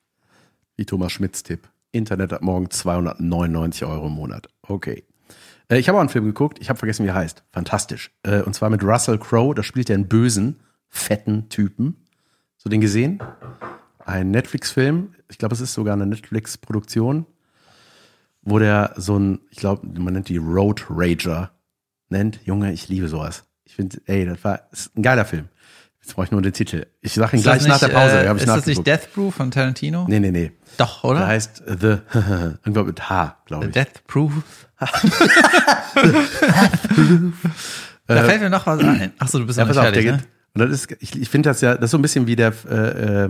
[LAUGHS] Wie Thomas Schmidts Tipp. Internet ab morgen 299 Euro im Monat. Okay. Äh, ich habe auch einen Film geguckt. Ich habe vergessen, wie er heißt. Fantastisch. Äh, und zwar mit Russell Crowe. Da spielt er einen bösen, fetten Typen. So den gesehen? Ein Netflix-Film. Ich glaube, es ist sogar eine Netflix-Produktion, wo der so ein, ich glaube, man nennt die Road Rager nennt. Junge, ich liebe sowas. Ich finde, ey, das war ist ein geiler Film. Jetzt brauche ich nur den Titel. Ich sage ihn gleich das nach der nicht, Pause. Äh, ist das nicht. Death Proof von Tarantino? Nee, nee, nee. Doch, Der oder? heißt The, [LAUGHS] irgendwann mit H, glaube ich. Death Proof. Da fällt mir noch was ein. Achso, du bist Ja, noch nicht auf, fertig, geht. Und das ist, ich, ich finde das ja, das ist so ein bisschen wie der, äh, äh,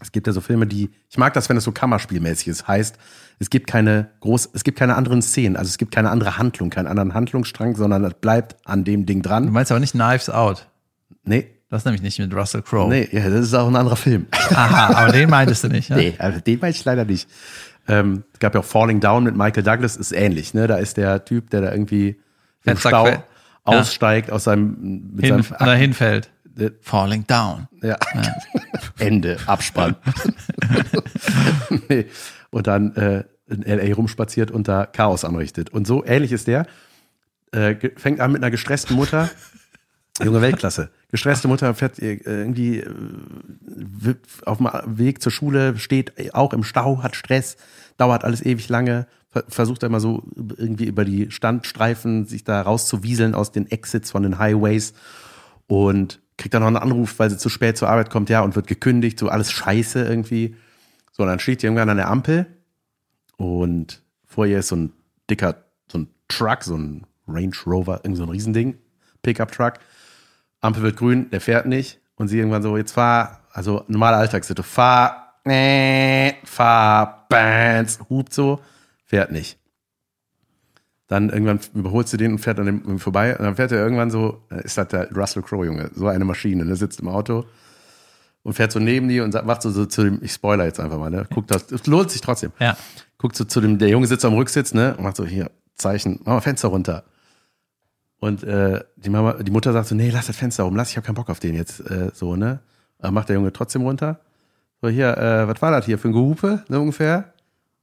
es gibt ja so Filme, die, ich mag das, wenn es so Kammerspielmäßig ist. Heißt, es gibt keine groß, es gibt keine anderen Szenen, also es gibt keine andere Handlung, keinen anderen Handlungsstrang, sondern es bleibt an dem Ding Du dran. meinst aber nicht Knives Out. Nee, Das ist nämlich nicht mit Russell Crowe. nee, ja, das ist auch ein anderer Film. Aha, aber den meintest du nicht. Ja? Nee, also den weiß ich leider nicht. Ähm, es gab ja auch Falling Down mit Michael Douglas, ist ähnlich, ne? Da ist der Typ, der da irgendwie im Stau quer- aussteigt aus seinem, mit Hin, seinem oder hinfällt. Äh, Falling down. Ja. [LAUGHS] Ende, Abspann. [LAUGHS] nee. Und dann äh, in L.A. rumspaziert und da Chaos anrichtet. Und so ähnlich ist der. Äh, fängt an mit einer gestressten Mutter. Junge Weltklasse. Gestresste Mutter fährt äh, irgendwie äh, auf dem Weg zur Schule, steht auch im Stau, hat Stress, dauert alles ewig lange, ver- versucht immer so irgendwie über die Standstreifen sich da rauszuwieseln aus den Exits von den Highways und kriegt dann noch einen Anruf, weil sie zu spät zur Arbeit kommt, ja, und wird gekündigt, so alles scheiße irgendwie. So, und dann steht die irgendwann an der Ampel und vor ihr ist so ein dicker, so ein Truck, so ein Range Rover, irgend so ein Riesending, Pickup-Truck. Ampel wird grün, der fährt nicht. Und sie irgendwann so, jetzt fahr, also normale Alltagssitte, fahr, äh, fahr, bands, hupt so, fährt nicht. Dann irgendwann überholt sie den und fährt an dem vorbei. Und dann fährt er irgendwann so, ist das der Russell Crowe, Junge, so eine Maschine, der sitzt im Auto und fährt so neben die und sagt, macht so, so zu dem, ich spoiler jetzt einfach mal, ne? Guckt das, es lohnt sich trotzdem. Ja. Guckt so zu dem, der Junge sitzt am Rücksitz, ne? Und macht so, hier, Zeichen, mach mal Fenster runter. Und äh, die Mama, die Mutter sagt so, nee, lass das Fenster oben, lass, ich habe keinen Bock auf den jetzt, äh, so, ne? Aber macht der Junge trotzdem runter. So, hier, äh, was war das hier für ein Gehupe, ne, ungefähr?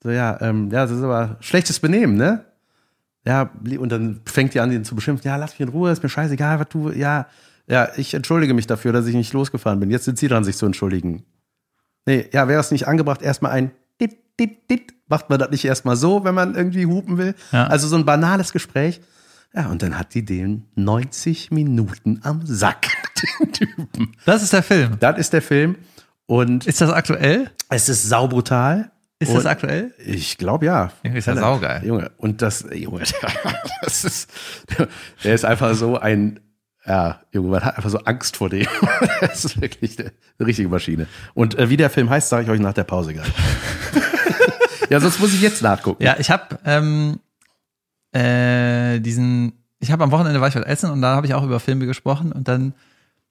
So, ja, ähm, ja, das ist aber schlechtes Benehmen, ne? Ja, und dann fängt die an, ihn zu beschimpfen. Ja, lass mich in Ruhe, ist mir scheißegal, was du, ja, ja, ich entschuldige mich dafür, dass ich nicht losgefahren bin. Jetzt sind sie dran, sich zu entschuldigen. Nee, ja, wäre es nicht angebracht, erstmal ein dit, dit, dit. Macht man das nicht erstmal so, wenn man irgendwie hupen will? Ja. Also so ein banales Gespräch. Ja, und dann hat die den 90 Minuten am Sack, [LAUGHS] den Typen. Das ist der Film. Das ist der Film. Und Ist das aktuell? es ist saubrutal. Ist und das aktuell? Ich glaube ja. Irgendwie ist ja saugeil. Junge, und das, Junge, [LAUGHS] das ist, der ist einfach so ein, ja, Junge, man hat einfach so Angst vor dem. [LAUGHS] Das ist wirklich eine, eine richtige Maschine. Und äh, wie der Film heißt, sage ich euch nach der Pause gleich. ja, sonst muss ich jetzt nachgucken. Ja, ich habe ähm, äh, diesen, ich habe am Wochenende war ich bei Essen und da habe ich auch über Filme gesprochen und dann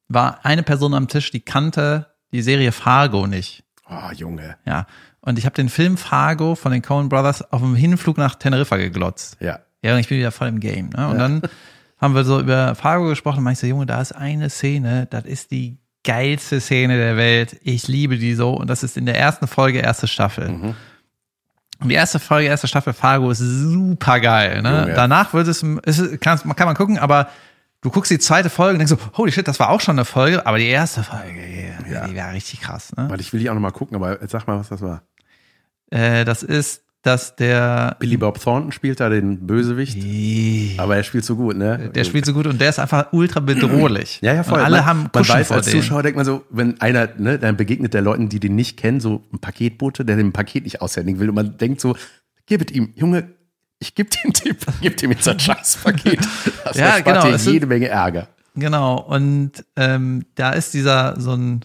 war eine Person am Tisch, die kannte die Serie Fargo nicht. Oh, Junge. Ja. Und ich habe den Film Fargo von den Coen Brothers auf dem Hinflug nach Teneriffa geglotzt. Ja. Ja, und ich bin wieder voll im Game. Ne? Und dann haben wir so über Fargo gesprochen und meinte so, Junge, da ist eine Szene, das ist die geilste Szene der Welt. Ich liebe die so. Und das ist in der ersten Folge, erste Staffel. Mhm. Die erste Folge, erste Staffel Fargo ist super geil. Ne? Junge. Danach wird es, ist, kann, kann man gucken, aber du guckst die zweite Folge und denkst so, holy shit, das war auch schon eine Folge, aber die erste Folge, die, Ja. die war richtig krass. Ne? Warte, ich will die auch nochmal gucken, aber sag mal, was das war. Äh, das ist, dass der, Billy Bob Thornton spielt da den Bösewicht, aber er spielt so gut, ne? der spielt so gut und der ist einfach ultra bedrohlich. Ja, ja, voll. Und alle man, haben man Kuschen weiß vor als. Zuschauer, denkt man so, wenn einer, ne, dann begegnet der Leuten, die den nicht kennen, so ein Paketbote, der dem Paket nicht aushändigen will und man denkt so, gib es ihm, Junge, ich geb dem [LAUGHS] Typ, gib dem jetzt ein Scheißpaket. Das Ja, genau, dir jede Menge Ärger. Genau, und ähm, da ist dieser so ein.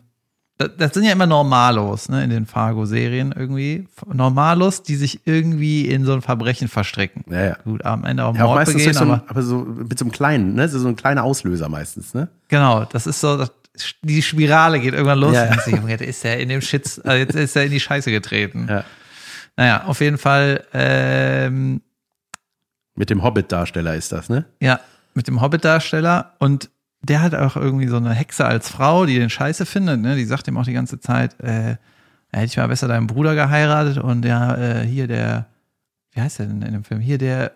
Das, das sind ja immer Normalos, ne, in den Fargo-Serien irgendwie. Normalos, die sich irgendwie in so ein Verbrechen verstricken. Ja, ja. Gut, am Ende auch Ja, auch Mord meistens begehen, so ein, aber aber so mit so einem kleinen, ne, so ein kleiner Auslöser meistens, ne? genau, das ist so, das, die Spirale geht irgendwann los. Ja, ja. jetzt ist er in dem Shit, äh, jetzt ist er in die Scheiße getreten. Ja. Naja, auf jeden Fall, ähm, Mit dem Hobbit-Darsteller ist das, ne? Ja, mit dem Hobbit-Darsteller und der hat auch irgendwie so eine Hexe als Frau, die den Scheiße findet, ne? Die sagt ihm auch die ganze Zeit, äh, hätte ich mal besser deinen Bruder geheiratet und ja, äh, hier der, wie heißt der denn in dem Film? Hier der,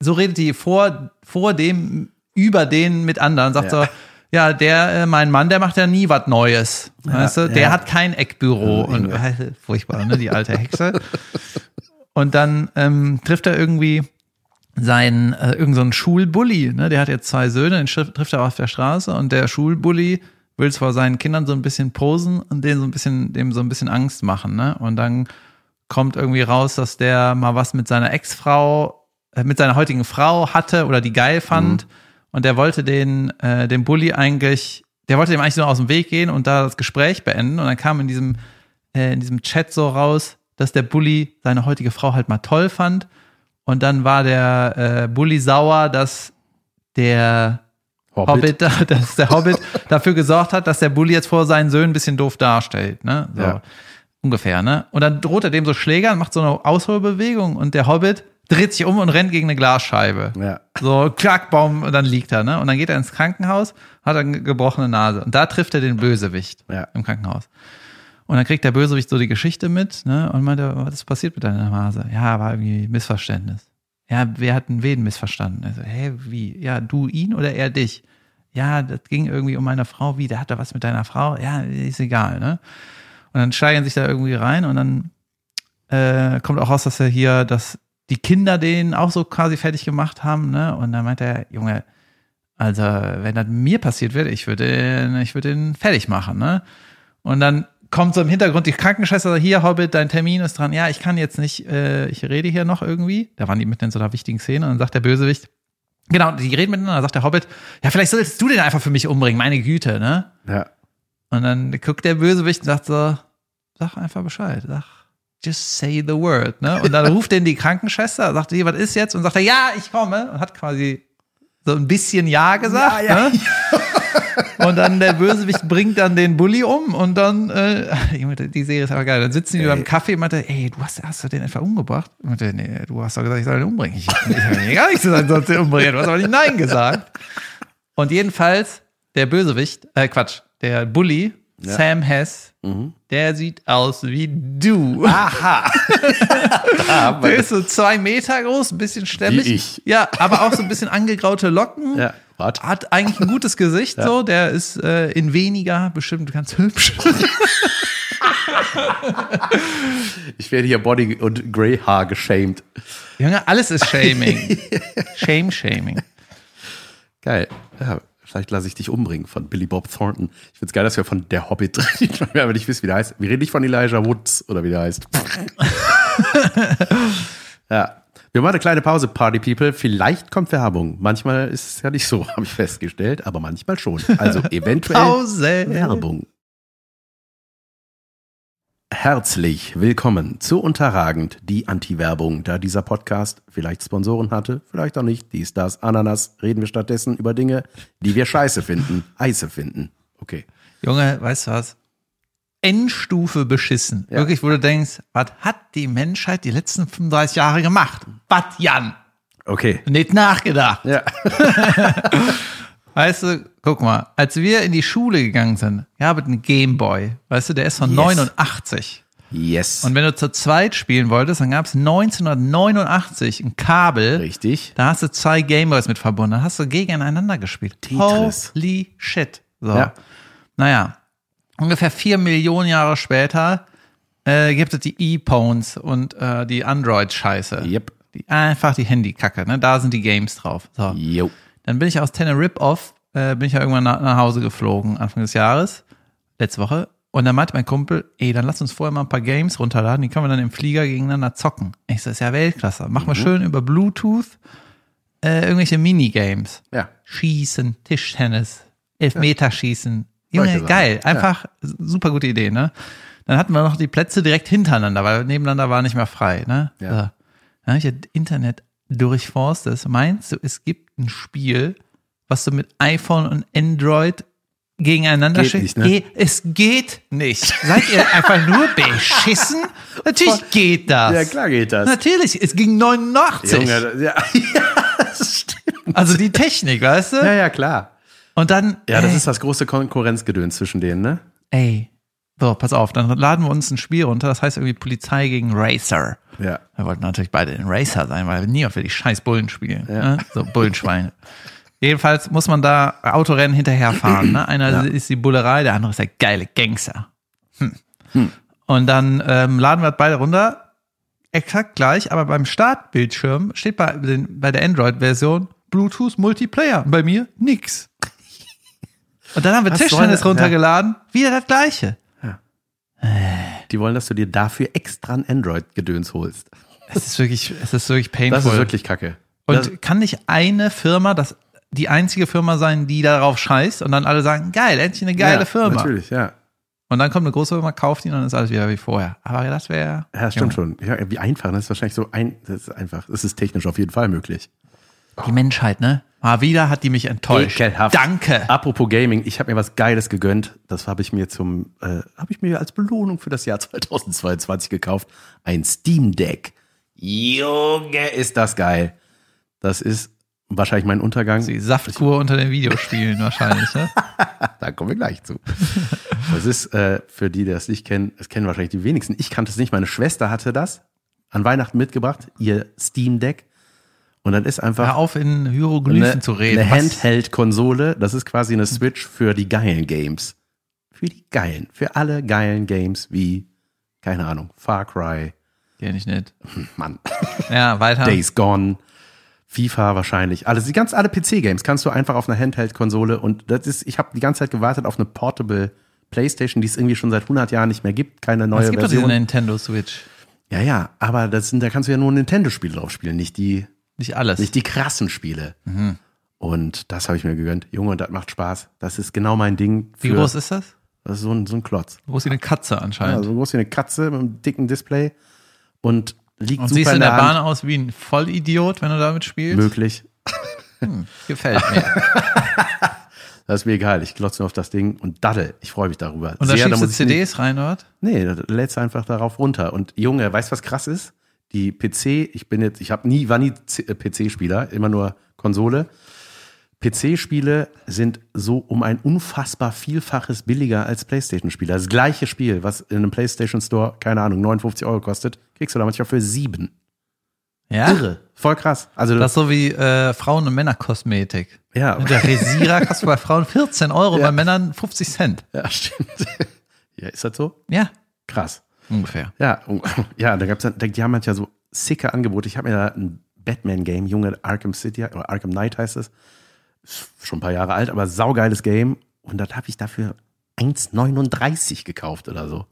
so redet die vor, vor dem, über den mit anderen, sagt Ja. so, ja, der, äh, mein Mann, der macht ja nie was Neues. weißt du, der ja. hat kein Eckbüro Ja, und äh, [LAUGHS] furchtbar, ne? Die alte Hexe. Und dann ähm, trifft er irgendwie seinen, äh, irgend so Schulbully, ne? Der hat jetzt zwei Söhne, den trifft er auf der Straße und der Schulbully willst vor seinen Kindern so ein bisschen posen und denen so ein bisschen, dem so ein bisschen Angst machen, ne? Und dann kommt irgendwie raus, dass der mal was mit seiner Ex-Frau, äh, mit seiner heutigen Frau hatte oder die geil fand. Und der wollte den, äh, den Bully eigentlich, der wollte dem eigentlich nur aus dem Weg gehen und da das Gespräch beenden. Und dann kam in diesem, äh, in diesem Chat so raus, dass der Bully seine heutige Frau halt mal toll fand. Und dann war der äh, Bully sauer, dass der Hobbit, [LAUGHS] dass der Hobbit [LAUGHS] dafür gesorgt hat, dass der Bully jetzt vor seinen Söhnen ein bisschen doof darstellt, ne? So. Ja. Ungefähr, ne? Und dann droht er dem so Schläger und macht so eine Ausholbewegung und der Hobbit dreht sich um und rennt gegen eine Glasscheibe. Ja. So, Klackbaum, und dann liegt er, ne? Und dann geht er ins Krankenhaus, hat eine gebrochene Nase. Und da trifft er den Bösewicht Ja. im Krankenhaus. Und dann kriegt der Bösewicht so die Geschichte mit, ne? Und meinte, was ist passiert mit deiner Nase? Ja, war irgendwie Missverständnis. Ja, wer hat denn wen missverstanden? Also, hä, wie? Ja, du ihn oder er dich? Ja, das ging irgendwie um meine Frau. Wie? Der hat da was mit deiner Frau? Ja, ist egal, ne? Und dann steigern sich da irgendwie rein und dann äh, kommt auch raus, dass er hier, dass die Kinder den auch so quasi fertig gemacht haben, ne? Und dann meint er, Junge, also wenn das mir passiert wird, ich würde den, ich würde den fertig machen, ne? Und dann kommt so im Hintergrund die Krankenschwester, hier Hobbit, dein Termin ist dran. Ja, ich kann jetzt nicht, äh, ich rede hier noch irgendwie. Da waren die mitten in so einer wichtigen Szene und dann sagt der Bösewicht, genau, die reden miteinander, dann sagt der Hobbit, ja, vielleicht solltest du den einfach für mich umbringen, meine Güte, ne? Ja. Und dann guckt der Bösewicht und sagt so, sag einfach Bescheid, sag, just say the word, ne? Und dann [LAUGHS] ruft den die Krankenschwester, sagt, hier, was ist jetzt? Und sagt er, ja, ich komme. Und hat quasi so ein bisschen Ja gesagt, Ja, ja. ne? [LAUGHS] Und dann der Bösewicht bringt dann den Bully um und dann, äh, [LAUGHS] die Serie ist aber geil. Dann sitzen die beim Kaffee und meinte, ey, du hast, hast du den etwa umgebracht? Und meinte, nee, du hast doch gesagt, ich soll den umbringen. Ich, ich habe mir gar nicht gesagt, ich soll den umbringen. Du hast aber nicht Nein gesagt. Und jedenfalls, der Bösewicht, äh, Quatsch, der Bully, Sam Hess, der sieht aus wie du. Aha. [LAUGHS] Der ist so zwei Meter groß, ein bisschen stämmig. Wie ich. Ja, aber auch so ein bisschen angegraute Locken. ja. Warte. Hat eigentlich ein gutes Gesicht, [LAUGHS] so. Der ist äh, in weniger bestimmt ganz hübsch. [LAUGHS] Ich werde hier Body und Grey Haar geshamed. Junge, alles ist Shaming. [LAUGHS] Shame-Shaming. Geil. Ja, vielleicht lasse ich dich umbringen von Billy Bob Thornton. Ich finde es geil, dass wir von Der Hobbit reden, weil wir aber nicht wissen, wie der heißt. Wir reden nicht von Elijah Woods oder wie der heißt. ja. Wir machen eine kleine Pause, Party People. Vielleicht kommt Werbung. Manchmal ist es ja nicht so, [LAUGHS] habe ich festgestellt, aber manchmal schon. Also [LAUGHS] eventuell Pause. Werbung. Herzlich willkommen zu Unterragend, die Anti-Werbung. Da dieser Podcast vielleicht Sponsoren hatte, vielleicht auch nicht, dies, das, Ananas, reden wir stattdessen über Dinge, die wir scheiße finden, [LAUGHS] heiße finden. Okay. Junge, weißt du was? Endstufe beschissen. Ja. Wirklich, wo du denkst, was hat die Menschheit die letzten 35 Jahre gemacht? Was, Jan? Okay. Nicht nachgedacht. Ja. [LAUGHS] Weißt du, guck mal, als wir in die Schule gegangen sind, gab es einen Gameboy. Weißt du, der ist von Yes. 89. Yes. Und wenn du zu zweit spielen wolltest, dann gab es 1989 ein Kabel. Richtig. Da hast du zwei Gameboys mit verbunden. Da hast du gegeneinander gespielt. Tetris. Holy shit. So. Ja. Naja, ungefähr vier Millionen Jahre später äh, gibt es die E-Pones und äh, die Android-Scheiße. Yep. Die, einfach die Handykacke, ne? Da sind die Games drauf. So. Jo. Dann bin ich aus Teneriffe äh, bin ich ja irgendwann nach, nach Hause geflogen, Anfang des Jahres, letzte Woche. Und dann meinte mein Kumpel, ey, dann lass uns vorher mal ein paar Games runterladen, die können wir dann im Flieger gegeneinander zocken. Ich so, das ist ja Weltklasse. Mach mal schön über Bluetooth äh, irgendwelche Minigames. Ja. Schießen, Tischtennis, Elfmeterschießen. Junge, geil. Einfach super gute Idee, ne? Dann hatten wir noch die Plätze direkt hintereinander, weil nebeneinander war nicht mehr frei, ne? Ja. So. Dann habe ich das Internet durchforstet. Meinst du, es gibt ein Spiel, was du mit iPhone und Android gegeneinander schickst? ne? Ge- Es geht nicht. Seid ihr einfach nur beschissen? [LAUGHS] Natürlich geht das. Ja, klar geht das. Natürlich, es ging 89. Junge, ja, [LAUGHS] ja, das stimmt. Also die Technik, weißt du? Ja, ja, klar. Und dann, Ja, das ey, ist das große Konkurrenzgedöns zwischen denen, ne? ey, so, pass auf, dann laden wir uns ein Spiel runter, das heißt irgendwie Polizei gegen Racer. Ja. Wir wollten natürlich beide in Racer sein, weil wir nie auf die scheiß Bullen spielen. Ne? So, Bullenschweine. Jedenfalls muss man da Autorennen hinterherfahren. Ne? Einer ist die Bullerei, der andere ist der geile Gangster. Hm. Und dann ähm, laden wir das beide runter, exakt gleich, aber beim Startbildschirm steht bei, den, bei der Android-Version Bluetooth Multiplayer. Und bei mir nix. Und dann haben wir soll Tischtennis das? runtergeladen. Wieder das gleiche. Die wollen, dass du dir dafür extra ein Android-Gedöns holst. Es ist wirklich, es ist wirklich painful. Das ist wirklich kacke. und das, kann nicht eine Firma, das die einzige Firma sein, die darauf scheißt und dann alle sagen, geil, endlich eine geile ja, Firma. Natürlich, ja. Und dann kommt eine große Firma, kauft ihn und dann ist alles wieder wie vorher. Aber das wäre. Ja, stimmt schon. Ja, wie einfach. Das ist wahrscheinlich so ein, das ist einfach. Das ist technisch auf jeden Fall möglich. Die Menschheit, ne? Mal wieder hat die mich enttäuscht. Ekelhaft. Danke. Apropos Gaming, ich habe mir was Geiles gegönnt. Das habe ich mir zum, äh, habe ich mir als Belohnung für das Jahr [LAUGHS] 2022 gekauft. Ein Steam Deck. Junge, ist das geil. Das ist wahrscheinlich mein Untergang. Die Saftkur unter den Videospielen wahrscheinlich, ne? [LAUGHS] Da kommen wir gleich zu. Das ist, äh, für die, die das nicht kennen, das kennen wahrscheinlich die wenigsten. Ich kannte es nicht. Meine Schwester hatte das an Weihnachten mitgebracht, ihr Steam Deck. Und dann ist einfach Hör auf, in Hieroglyphen eine, zu reden. eine Handheld-Konsole. Das ist quasi eine Switch für die geilen Games. Für die geilen, für alle geilen Games wie, keine Ahnung, Far Cry, Kenn ich nicht. Mann, [LAUGHS] Ja, weiter. Days Gone, FIFA wahrscheinlich. Alles, die ganz alle PC-Games kannst du einfach auf einer Handheld-Konsole und das ist, ich habe die ganze Zeit gewartet auf eine Portable Playstation, die es irgendwie schon seit 100 Jahren nicht mehr gibt, keine neue es gibt doch diese Version. Nintendo Switch. Ja, ja, aber das sind, da kannst du ja nur Nintendo-Spiele drauf spielen, nicht die, Nicht alles. nicht die krassen Spiele. Mhm. Und das habe ich mir gegönnt. Junge, das macht Spaß. Das ist genau mein Ding. Wie groß ist das? Das ist so ein, so ein Klotz. Groß wie eine Katze Ja, anscheinend. so groß wie eine Katze mit einem dicken Display und liegt und super siehst in in der, der Bahn Hand. aus wie ein Vollidiot, wenn du damit spielst? Möglich. Gefällt mir. [LAUGHS] Das ist mir egal. Ich glotze nur auf das Ding und daddel. Ich freue mich darüber. Und da Sehr, schiebst du muss ich nicht- CDs rein, oder? Nee, da lädst du einfach darauf runter. Und Junge, weißt du, was krass ist? Die PC, ich bin jetzt, ich habe nie, war nie äh, PC-Spieler, immer nur Konsole. PC-Spiele sind so um ein unfassbar Vielfaches billiger als PlayStation-Spiele. Das gleiche Spiel, was in einem PlayStation Store, keine Ahnung, 59 Euro kostet, kriegst du da manchmal für sieben. Ja. Irre. Voll krass. Also, Das ist so wie äh, Frauen- und Männerkosmetik. ja, Und der Resierer kostet bei Frauen 14 Euro, [LAUGHS] Ja. bei Männern 50 Cent. ja, stimmt. [LAUGHS] ja, ist das so? Ja, Krass. Ungefähr. Ja, und- [LAUGHS] ja, da gab's dann, die haben manchmal so sicke Angebote. Ich habe mir da ein Batman-Game, Junge, Arkham City oder Arkham Knight heißt es. Schon ein paar Jahre alt, aber saugeiles Game. Und das habe ich dafür 1,39 gekauft oder so.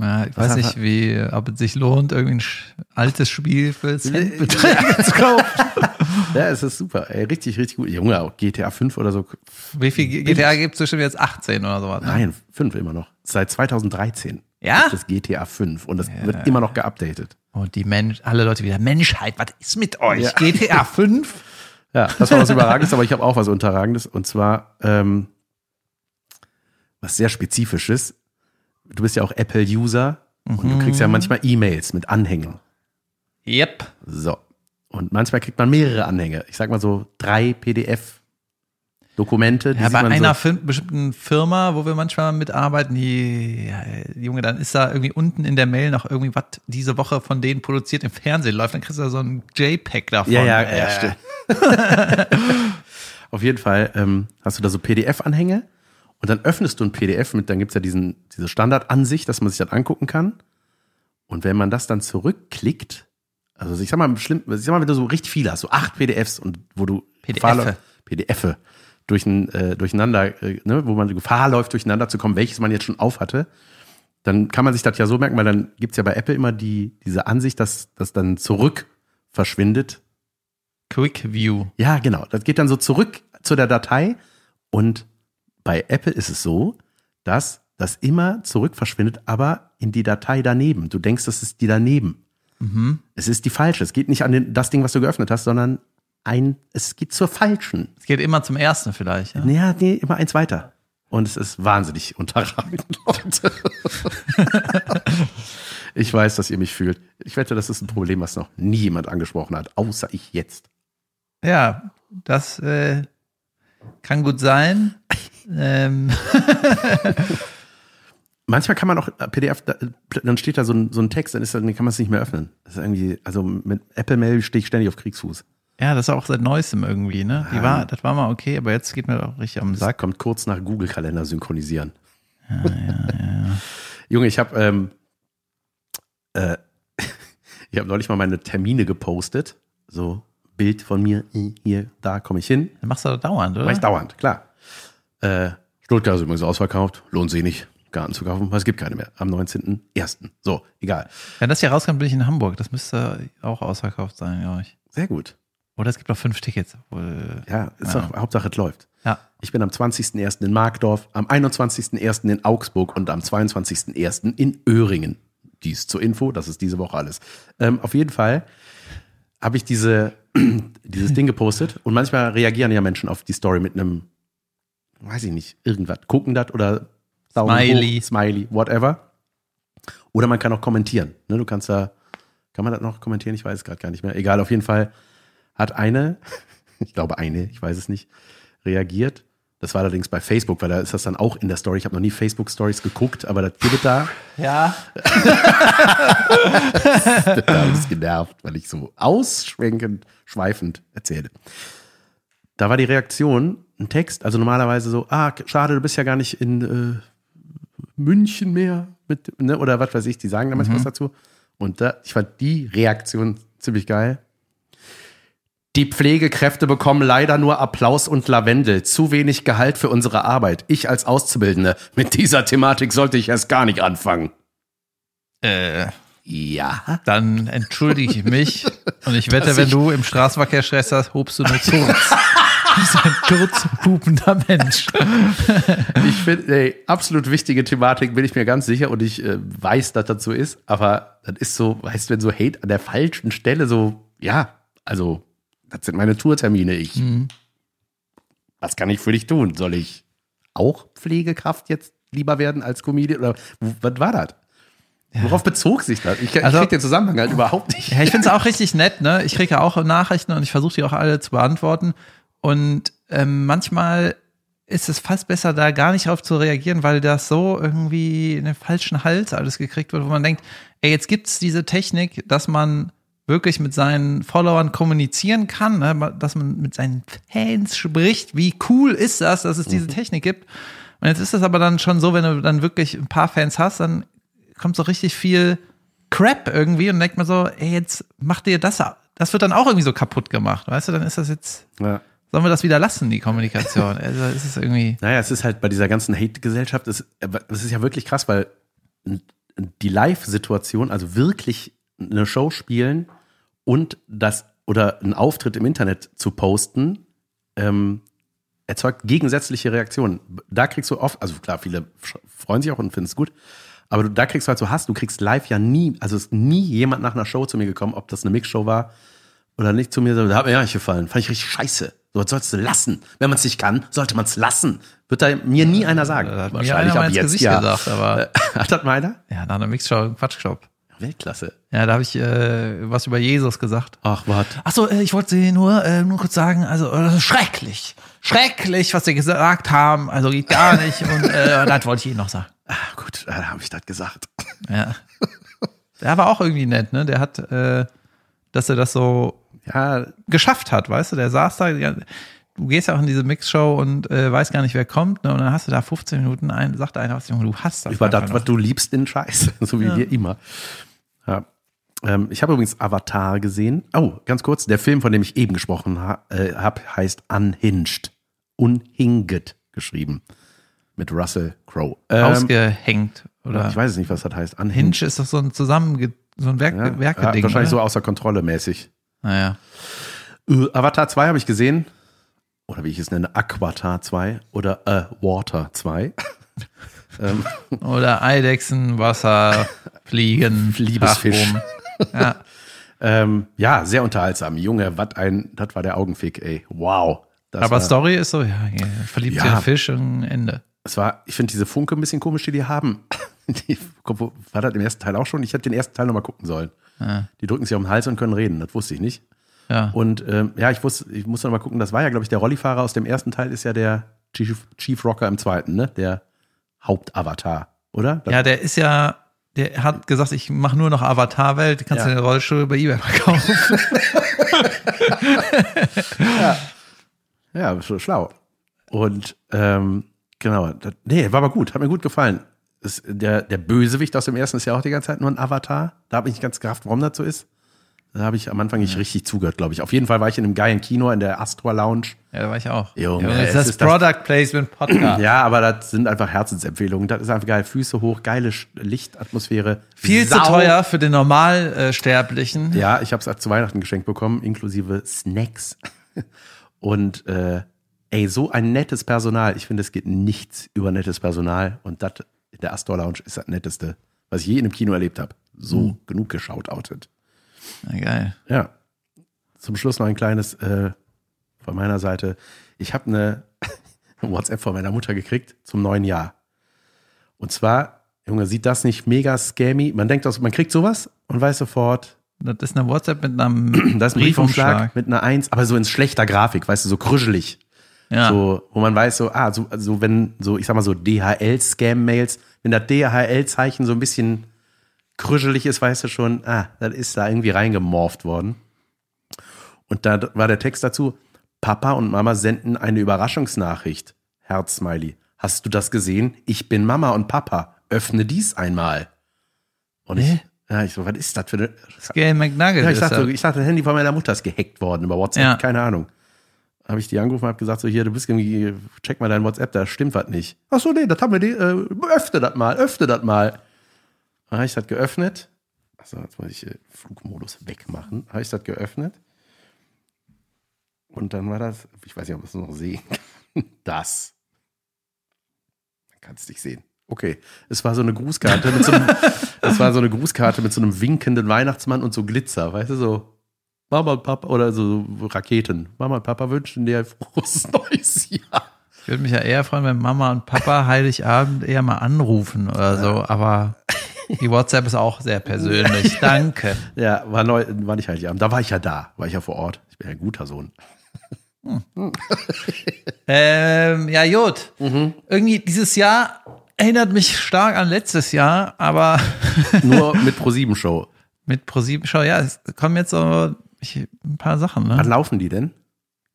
Ja, ich weiß nicht, wie, ob es sich lohnt, irgendwie ein altes Spiel für Centbeträge [LAUGHS] zu kaufen. [LAUGHS] Ja, es ist super. Ey, richtig, richtig gut. Junge, auch GTA 5 oder so. Wie viel GTA gibt es bestimmt jetzt 18 oder sowas? Ne? Nein, 5 immer noch. Seit 2013 Ja? es GTA 5 und das wird immer noch geupdatet. Und die Mensch, alle Leute wieder, Menschheit, was ist mit euch? Ja. GTA 5? [LAUGHS] Ja, das war was Überragendes, aber ich habe auch was Unterragendes. Und zwar ähm, was sehr Spezifisches. Du bist ja auch Apple-User und du kriegst ja manchmal E-Mails mit Anhängen. Yep. So. Und manchmal kriegt man mehrere Anhänge. Ich sag mal so drei PDF-Dokumente. die Ja, bei einer so, bestimmten Firma, wo wir manchmal mitarbeiten, die, Junge, dann ist da irgendwie unten in der Mail noch irgendwie was diese Woche von denen produziert im Fernsehen läuft, dann kriegst du da so ein JPEG davon. Ja, ja, Äh, ja, stimmt. [LAUGHS] Auf jeden Fall ähm, hast du da so PDF-Anhänge und dann öffnest du ein PDF mit, dann gibt's ja diesen, diese Standardansicht, dass man sich das angucken kann. Und wenn man das dann zurückklickt, also ich sag mal, schlimm, ich sag mal, wenn du so richtig viele hast, so acht PDFs und wo du PDFe. Gefahr durch, äh, durcheinander, äh, ne, wo man Gefahr läuft, durcheinander zu kommen, welches man jetzt schon auf hatte, dann kann man sich das ja so merken, weil dann gibt's ja bei Apple immer die, diese Ansicht, dass das dann zurück verschwindet Quick View. ja, genau. Das geht dann so zurück zu der Datei und bei Apple ist es so, dass das immer zurück verschwindet, aber in die Datei daneben. Du denkst, das ist die daneben. Es ist die falsche. Es geht nicht an den, das Ding, was du geöffnet hast, sondern ein, es geht zur falschen. Es geht immer zum ersten vielleicht. Ja? Ja, nee, immer eins weiter. Und es ist wahnsinnig unterragend, [LAUGHS] Leute. [LAUGHS] ich weiß, dass ihr mich fühlt. Ich wette, das ist ein Problem, was noch nie jemand angesprochen hat, außer ich jetzt. Ja, das äh, kann gut sein. [LAUGHS] ähm, Manchmal kann man auch äh, PDF, da- dann steht da so ein, so ein Text, dann, ist, dann kann man es nicht mehr öffnen. Das ist irgendwie, also mit Apple Mail stehe ich ständig auf Kriegsfuß. Ja, das ist auch seit neuestem irgendwie, ne? Die war, das war mal okay, aber jetzt geht mir doch richtig am Das Sack. kommt kurz nach Google-Kalender synchronisieren. [LAUGHS] Junge, ich habe ähm, äh, [LAUGHS] ich habe neulich mal meine Termine gepostet. So Bild von mir, hier, da komme ich hin. Das machst du doch dauernd, oder? Mach ich dauernd, klar. Äh, Stuttgart ist übrigens ausverkauft. Lohnt sich nicht, Garten zu kaufen, weil es gibt keine mehr. Am 19.01. So, egal. Wenn das hier rauskommt, bin ich in Hamburg. Das müsste auch ausverkauft sein, glaube ich. Sehr gut. Oder es gibt noch fünf Tickets. Ja, ist Ja. doch Hauptsache es läuft. ja. Ich bin am 20.01. in Markdorf, am 21.01. in Augsburg und am 22.01. in Öhringen. Dies zur Info, das ist diese Woche alles. Ähm, auf jeden Fall habe ich diese, [CLEARS THROAT] dieses Ding gepostet und manchmal reagieren ja Menschen auf die Story mit einem, weiß ich nicht, irgendwas, gucken das oder Daumen Smiley. hoch, Smiley, whatever. Oder man kann auch kommentieren. Ne, du kannst da, kann man das noch kommentieren? Ich weiß es gerade gar nicht mehr. Egal, auf jeden Fall hat eine, ich glaube eine, ich weiß es nicht, reagiert. Das war allerdings bei Facebook, weil da ist das dann auch in der Story. Ich habe noch nie Facebook-Stories geguckt, aber das gibt es da. Ja. [LAUGHS] da ist genervt, weil ich so ausschwenkend, schweifend erzähle. Da war die Reaktion ein Text, also normalerweise so, ah, schade, du bist ja gar nicht in äh, München mehr, mit, ne, oder was weiß ich, die sagen da manchmal was dazu. Und da, ich fand die Reaktion ziemlich geil. Die Pflegekräfte bekommen leider nur Applaus und Lavendel. Zu wenig Gehalt für unsere Arbeit. Ich als Auszubildende. Mit dieser Thematik sollte ich erst gar nicht anfangen. Äh, Ja. dann entschuldige ich mich. Und ich wette, Dass wenn ich- du im Straßenverkehr Stress hast, hobst du nur kurz. [LAUGHS] Du bist ein kurzhupender Mensch. Ich finde, ey, absolut wichtige Thematik, bin ich mir ganz sicher und ich äh, weiß, dass das so ist, aber das ist so, weißt du, wenn so Hate an der falschen Stelle so, ja, also, das sind meine Tourtermine. Ich, was kann ich für dich tun? Soll ich auch Pflegekraft jetzt lieber werden als Comedian oder was war das? Worauf bezog sich das? Ich, ich Also- krieg den Zusammenhang halt überhaupt nicht. Ja, ich finde es [LAUGHS] auch richtig nett, ne? Ich kriege ja auch Nachrichten und ich versuche die auch alle zu beantworten. Und ähm, manchmal ist es fast besser, da gar nicht drauf zu reagieren, weil das so irgendwie in den falschen Hals alles gekriegt wird, wo man denkt, ey, jetzt gibt's diese Technik, dass man wirklich mit seinen Followern kommunizieren kann, ne? dass man mit seinen Fans spricht. Wie cool ist das, dass es diese Technik gibt? Und jetzt ist es aber dann schon so, wenn du dann wirklich ein paar Fans hast, dann kommt so richtig viel Crap irgendwie und denkt man so, ey, jetzt mach dir das ab. Das wird dann auch irgendwie so kaputt gemacht, weißt du? Dann ist das jetzt, Ja. sollen wir das wieder lassen, die Kommunikation? [LAUGHS] Also ist es irgendwie, Naja, es ist halt bei dieser ganzen Hate-Gesellschaft, es, es ist ja wirklich krass, weil die Live-Situation, also wirklich eine Show spielen und das oder einen Auftritt im Internet zu posten, ähm, erzeugt gegensätzliche Reaktionen. Da kriegst du oft, also klar, viele freuen sich auch und finden es gut, aber du, da kriegst du halt so Hass. Du kriegst live ja nie, also ist nie jemand nach einer Show zu mir gekommen, ob das eine Mixshow war oder nicht zu mir, so, da hat mir ja nicht gefallen. Fand ich richtig scheiße. So, das sollst du lassen. Wenn man es nicht kann, sollte man es lassen. Wird da mir nie einer sagen. da hat mir einer ins Gesicht gesagt, aber [LAUGHS] Hat das mal einer? ja, nach einer Mixshow im Quatschclub. Weltklasse. Ja, da habe ich äh, was über Jesus gesagt. Ach, was? Ach so, äh, ich wollte Sie nur, äh, nur kurz sagen, also äh, schrecklich, schrecklich, was Sie gesagt haben, also geht gar nicht und äh, [LAUGHS] das wollte ich Ihnen noch sagen. Ah, gut, da habe ich das gesagt. [LAUGHS] Ja. Der war auch irgendwie nett, ne? Der hat, äh, dass er das so Ja, geschafft hat, weißt du? Der saß da, du gehst ja auch in diese Mixshow und äh, weißt gar nicht, wer kommt, ne? Und dann hast du da 15 Minuten ein, sagt einer was, Junge, du hast das. über das, was du liebst, in Scheiß. [LAUGHS] So wie Ja. wir immer. Ja. Ähm, ich habe übrigens Avatar gesehen. Oh, ganz kurz. Der Film, von dem ich eben gesprochen ha äh, habe, heißt Unhinged. Unhinged geschrieben. Mit Russell Crowe. Ähm, Ausgehängt. Oder ich weiß es nicht, was das heißt. Unhinged. Hinge ist doch so ein zusammen so ein Werk, Ja, ja, Werkeding. wahrscheinlich so oder? außer Kontrolle mäßig. Naja. Äh, Avatar 2 habe ich gesehen. Oder wie ich es nenne, Aquatar 2 oder äh, Water 2. [LAUGHS] ähm, [LAUGHS] Oder Eidechsen, Wasser, Fliegen, [LAUGHS] Liebesfisch. [LAUGHS] Ja. ähm, ja, sehr unterhaltsam. Junge, was ein, das war der Augenfick, ey. Wow. Das Aber war, Story ist so, ja, verliebt Ja. sich in Fisch und Ende. es war, ich finde diese Funke ein bisschen komisch, die die haben. Die, war das im ersten Teil auch schon? Ich hätte den ersten Teil nochmal gucken sollen. Ja. Die drücken sich auf den Hals und können reden, das wusste ich nicht. Ja. Und ähm, ja, ich wusste, ich muss noch mal gucken, das war ja, glaube ich, der Rollifahrer aus dem ersten Teil ist ja der Chief, Chief Rocker im zweiten, ne? Der Hauptavatar, oder? Ja, der ist ja, der hat gesagt, ich mache nur noch Avatar-Welt, kannst Ja. du den Rollstuhl bei eBay verkaufen. [LAUGHS] ja so schlau. Und ähm, genau, das, nee, war aber gut, hat mir gut gefallen. Das, der, der Bösewicht aus dem ersten ist ja auch die ganze Zeit nur ein Avatar. Da habe ich nicht ganz gerafft, warum das so ist. Da habe ich am Anfang nicht richtig zugehört, glaube ich. Auf jeden Fall war ich in einem geilen Kino in der Astra Lounge. Ja, da war ich auch. Junge, ja, das ist das Product Placement Podcast. [CLEARS THROAT] Ja, aber das sind einfach Herzensempfehlungen. Das ist einfach geil. Füße hoch, geile Lichtatmosphäre. Viel Sau- zu teuer für den Normalsterblichen. Ja, ich habe es zu Weihnachten geschenkt bekommen, inklusive Snacks. [LAUGHS] Und äh, ey, so ein nettes Personal. Ich finde, es geht nichts über nettes Personal. Und das in der Astor Lounge ist das Netteste, was ich je in einem Kino erlebt habe. So genug geschautoutet. Na, geil. Ja. Zum Schluss noch ein kleines äh, von meiner Seite. Ich habe eine [LAUGHS] WhatsApp von meiner Mutter gekriegt zum neuen Jahr. Und zwar, Junge, sieht das nicht mega scammy? Man denkt, man kriegt sowas und weiß sofort, Das ist eine WhatsApp mit einem [CLEARS THROAT] da ist ein Briefumschlag mit einer Eins, aber so in schlechter Grafik, weißt du, so krüschelig. Ja. So, wo man weiß, so, ah, so, so wenn, so, ich sag mal so DHL-Scam-Mails, wenn das DHL-Zeichen so ein bisschen krüschelig ist, weißt du schon, ah, das ist da irgendwie reingemorpht worden. Und da war der Text dazu, Papa und Mama senden eine Überraschungsnachricht. Herz-Smiley. Hast du das gesehen? Ich bin Mama und Papa. Öffne dies einmal. Und ich, ja, ich so, was ist das für eine, Scale McNugget. ja, ich dachte, das. ich dachte, das Handy von meiner Mutter ist gehackt worden über WhatsApp, Ja. keine Ahnung. Habe ich die angerufen und habe gesagt, so hier, du bist irgendwie, check mal dein WhatsApp, da stimmt was nicht. Ach so, nee, das haben wir, die, äh, öffne das mal, öffne das mal. Habe ich das geöffnet. Achso, jetzt muss ich äh, Flugmodus wegmachen. Habe ich das geöffnet. Und dann war das, ich weiß nicht, ob man es noch sehen [LAUGHS] kann, das. Man kann es nicht sehen. Okay, es war so eine Grußkarte mit so einem, [LAUGHS] es war so eine Grußkarte mit so einem winkenden Weihnachtsmann und so Glitzer, weißt du, so Mama und Papa oder so Raketen. Mama und Papa wünschen dir ein frohes [LAUGHS] neues Jahr. Ich würde mich ja eher freuen, wenn Mama und Papa Heiligabend eher mal anrufen oder so, aber die WhatsApp ist auch sehr persönlich. Danke. [LAUGHS] Ja, war neu, war nicht Heiligabend. Da war ich ja da, war ich ja vor Ort. Ich bin ja ein guter Sohn. [LAUGHS] Ähm, ja, Jod. Irgendwie dieses Jahr erinnert mich stark an letztes Jahr, aber [LAUGHS] Nur mit Pro7 Show. mit ProSieben Show, ja, es kommen jetzt so ich, ein paar Sachen, Wann ne? laufen die denn?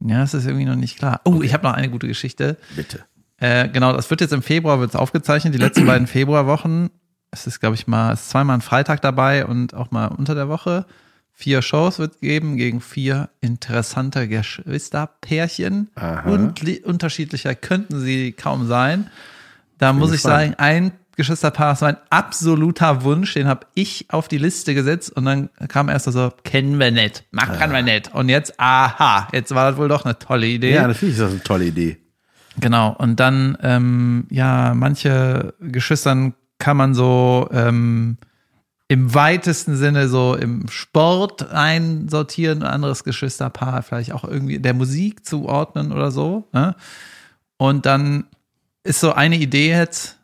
Ja, es ist irgendwie noch nicht klar. Oh, ich habe noch eine gute Geschichte. Bitte. Äh, genau, das wird jetzt im Februar wird's aufgezeichnet, die letzten [CLEARS THROAT] beiden Februarwochen. Es ist, glaube ich, mal, es ist zweimal ein Freitag dabei und auch mal unter der Woche. Vier Shows wird geben gegen vier interessante Geschwisterpärchen. Und unterschiedlicher könnten sie kaum sein. Da muss ich sagen, ein Geschwisterpaar, das war ein absoluter Wunsch, den habe ich auf die Liste gesetzt und dann kam erst so, kennen wir nicht, machen wir nicht. Und jetzt, aha, jetzt war das wohl doch eine tolle Idee. Ja, natürlich ist das eine tolle Idee. Genau, und dann, ähm, ja, manche Geschwistern kann man so ähm, im weitesten Sinne so im Sport einsortieren, ein anderes Geschwisterpaar vielleicht auch irgendwie der Musik zuordnen oder so. Ne? Und dann ist so eine Idee jetzt,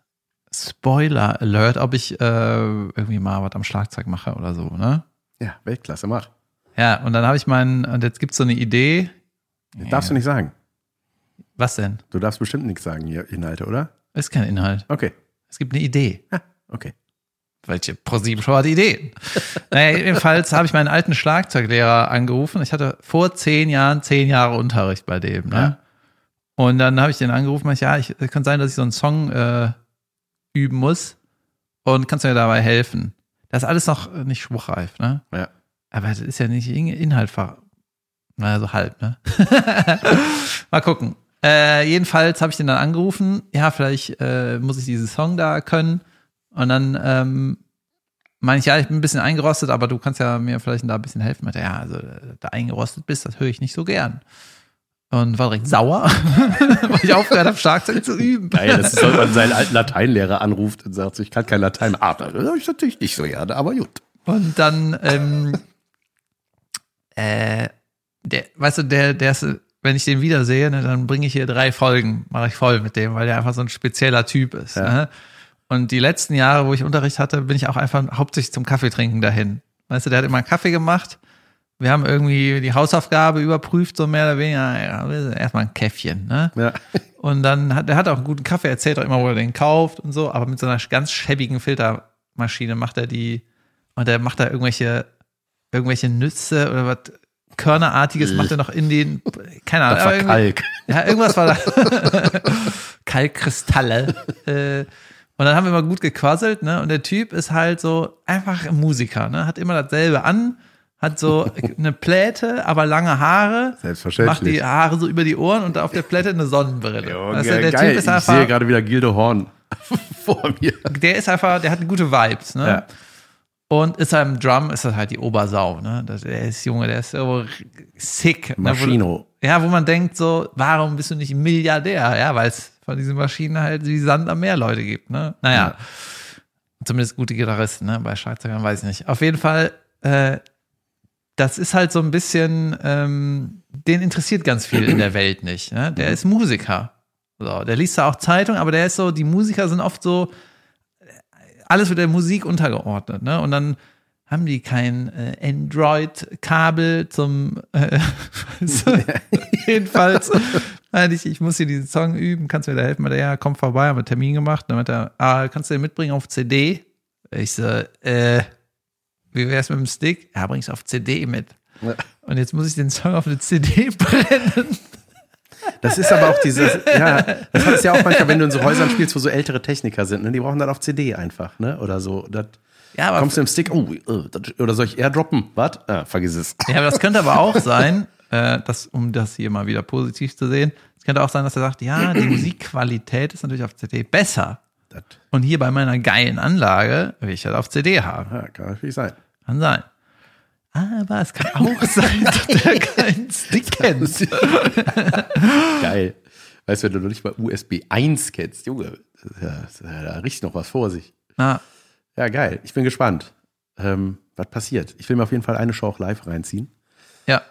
Spoiler Alert, ob ich äh, irgendwie mal was am Schlagzeug mache oder so, ne? Ja, Weltklasse, mach. Ja, und dann habe ich meinen, und jetzt gibt's so eine Idee. Das darfst du nicht sagen. Was denn? Du darfst bestimmt nichts sagen Inhalte, oder? Ist kein Inhalt. Okay. Es gibt eine Idee. Ah, okay. Welche ProSieben-Show hat Ideen? naja, jedenfalls habe ich meinen alten Schlagzeuglehrer angerufen. Ich hatte vor zehn Jahren zehn Jahre Unterricht bei dem. Ne? Ja. Und dann habe ich den angerufen, meinte, ja, ich, es kann sein, dass ich so einen Song äh, üben muss. Und kannst du mir dabei helfen? Das ist alles noch nicht spruchreif, ne? Ja. Aber das ist ja nicht In- Inhalt ver. Naja, so halb, ne? [LAUGHS] Mal gucken. Äh, jedenfalls habe ich den dann angerufen. Ja, vielleicht äh, muss ich diesen Song da können. Und dann ähm, meine ich, ja, ich bin ein bisschen eingerostet, aber du kannst ja mir vielleicht da ein bisschen helfen. Meinte, ja, also äh, da eingerostet bist, das höre ich nicht so gern. Und war direkt sauer, [LAUGHS] weil ich aufgehört habe, Schlagzeug zu üben. Geil, das ist, wenn man seinen alten Lateinlehrer anruft und sagt, ich kann kein Latein. Ah, das hab ich natürlich nicht so gerne, aber gut. Und dann, ähm, äh, der, weißt du, der, der ist, wenn ich den wiedersehe, ne, dann bringe ich hier drei Folgen, mache ich voll mit dem, weil der einfach so ein spezieller Typ ist. Ja. Ne? Und die letzten Jahre, wo ich Unterricht hatte, bin ich auch einfach hauptsächlich zum Kaffee trinken dahin. Weißt du, der hat immer einen Kaffee gemacht. Wir haben irgendwie die Hausaufgabe überprüft, so mehr oder weniger. Ja, erstmal ein Käffchen, ne? Ja. [LAUGHS] Und dann hat, der hat auch einen guten Kaffee, erzählt auch immer, wo er den kauft und so, aber mit so einer ganz schäbigen Filtermaschine macht er die, und der macht da irgendwelche, irgendwelche Nüsse oder was Körnerartiges macht er noch in den, keine Ahnung. Das war Kalk. Ja, irgendwas war da. [LAUGHS] Kalkkristalle. äh, und dann haben wir immer gut gequasselt, ne? Und der Typ ist halt so einfach ein Musiker, ne? Hat immer dasselbe an, hat so [LAUGHS] eine Pläte, aber lange Haare. Selbstverständlich. Macht die Haare so über die Ohren und auf der Pläte eine Sonnenbrille. Du, geil, der geil. Typ ist ich einfach, sehe gerade wieder Gilde Horn [LAUGHS] vor mir. der ist einfach, der hat gute Vibes, ne? Ja. Und ist am Drum ist das halt die Obersau, ne? Der ist Junge, der ist so sick. Ne? Maschino. Wo, ja, wo man denkt so, warum bist du nicht Milliardär? Ja, weil es von diesen Maschinen halt wie Sand am Meer Leute gibt, ne? Naja. Zumindest gute Gitarristen, ne? Bei Schlagzeugern weiß ich nicht. Auf jeden Fall, äh, das ist halt so ein bisschen, ähm, den interessiert ganz viel in der Welt nicht. Ne? Der ist Musiker. So, der liest da auch Zeitung, aber der ist so, die Musiker sind oft so, alles wird der Musik untergeordnet, ne? Und dann haben die kein äh, Android-Kabel zum äh, [LAUGHS] jedenfalls ich, ich muss hier diesen Song üben, kannst du mir da helfen? Meinte Ja, komm vorbei, haben wir Termin gemacht. Dann meinte er, ah, kannst du den mitbringen auf CD? Ich so, äh, wie wär's mit dem Stick? Ja, bring's auf CD mit. Ja. Und jetzt muss ich den Song auf eine CD brennen. Das ist aber auch dieses, ja, das hat es ja auch manchmal, wenn du in so Häusern spielst, wo so ältere Techniker sind, ne? Die brauchen dann auf CD einfach, ne? Oder so. Das, Ja, aber kommst du im Stick, oh, äh, das, oder soll ich airdroppen? Was? Ah, vergiss es. Ja, aber das könnte aber auch sein, äh, dass, um das hier mal wieder positiv zu sehen, es könnte auch sein, dass er sagt, ja, die Musikqualität ist natürlich auf CD besser. Das Und hier bei meiner geilen Anlage will ich das auf CD haben. ja, kann natürlich sein. Kann sein. Aber es kann auch [LAUGHS] sein, dass der keinen Stick kennt. [LAUGHS] Geil. Weißt du, wenn du noch nicht mal USB 1 kennst, Junge, ja, da riecht noch was vor sich. Na, Ja, geil. Ich bin gespannt, ähm, was passiert. Ich will mir auf jeden Fall eine Show auch live reinziehen. ja.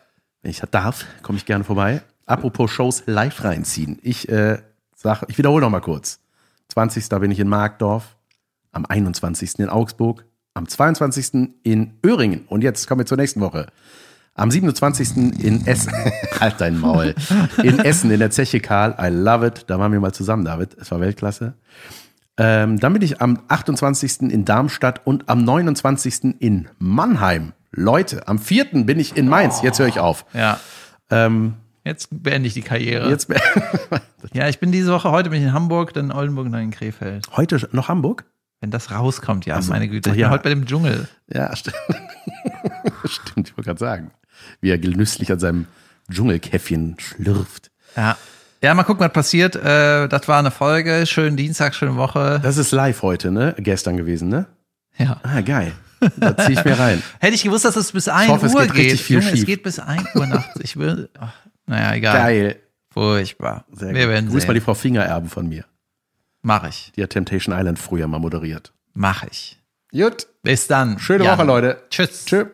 Wenn ich das darf, komme ich gerne vorbei. Apropos Shows live reinziehen. Ich äh, sag, ich wiederhole noch mal kurz. 20. bin ich in Markdorf, am 21. in Augsburg, am 22. in Öhringen und jetzt kommen wir zur nächsten Woche. Am 27. in Essen, [LAUGHS] halt dein Maul, in Essen in der Zeche Karl, I love it, da waren wir mal zusammen, David, es war Weltklasse. Ähm, dann bin ich am 28. in Darmstadt und am 29. in Mannheim. Leute, am 4. bin ich in Mainz, jetzt höre ich auf. Ja. Ähm, Jetzt beende ich die Karriere. jetzt [LAUGHS] Ja, ich bin diese Woche, heute bin ich in Hamburg, dann in Oldenburg und dann in Krefeld. heute noch Hamburg? Wenn das rauskommt, ja, so. meine Güte. Ich Ja. bin heute bei dem Dschungel. Ja, stimmt. [LAUGHS] stimmt, ich wollte gerade sagen. Wie er genüsslich an seinem Dschungelkäffchen schlürft. Ja. Ja, mal gucken, was passiert. Äh, das war eine Folge. Schönen Dienstag, schöne Woche. Das ist live heute, ne? Gestern gewesen, ne? Ja. Ah, geil. Da ziehe ich mir rein. [LAUGHS] Hätte ich gewusst, dass es bis 1 hoffe, es Uhr geht richtig geht. viel Junge, es geht bis 1 Uhr nachts. Ich will. Ach, naja, egal. Geil. Furchtbar. Sehr Wir gut. werden Grüß mal die sehen. Frau Fingererben von mir. Mach ich. Die hat Temptation Island früher mal moderiert. Mach ich. Gut. Bis dann. Schöne Jan. Woche, Leute. Tschüss. Tschüss.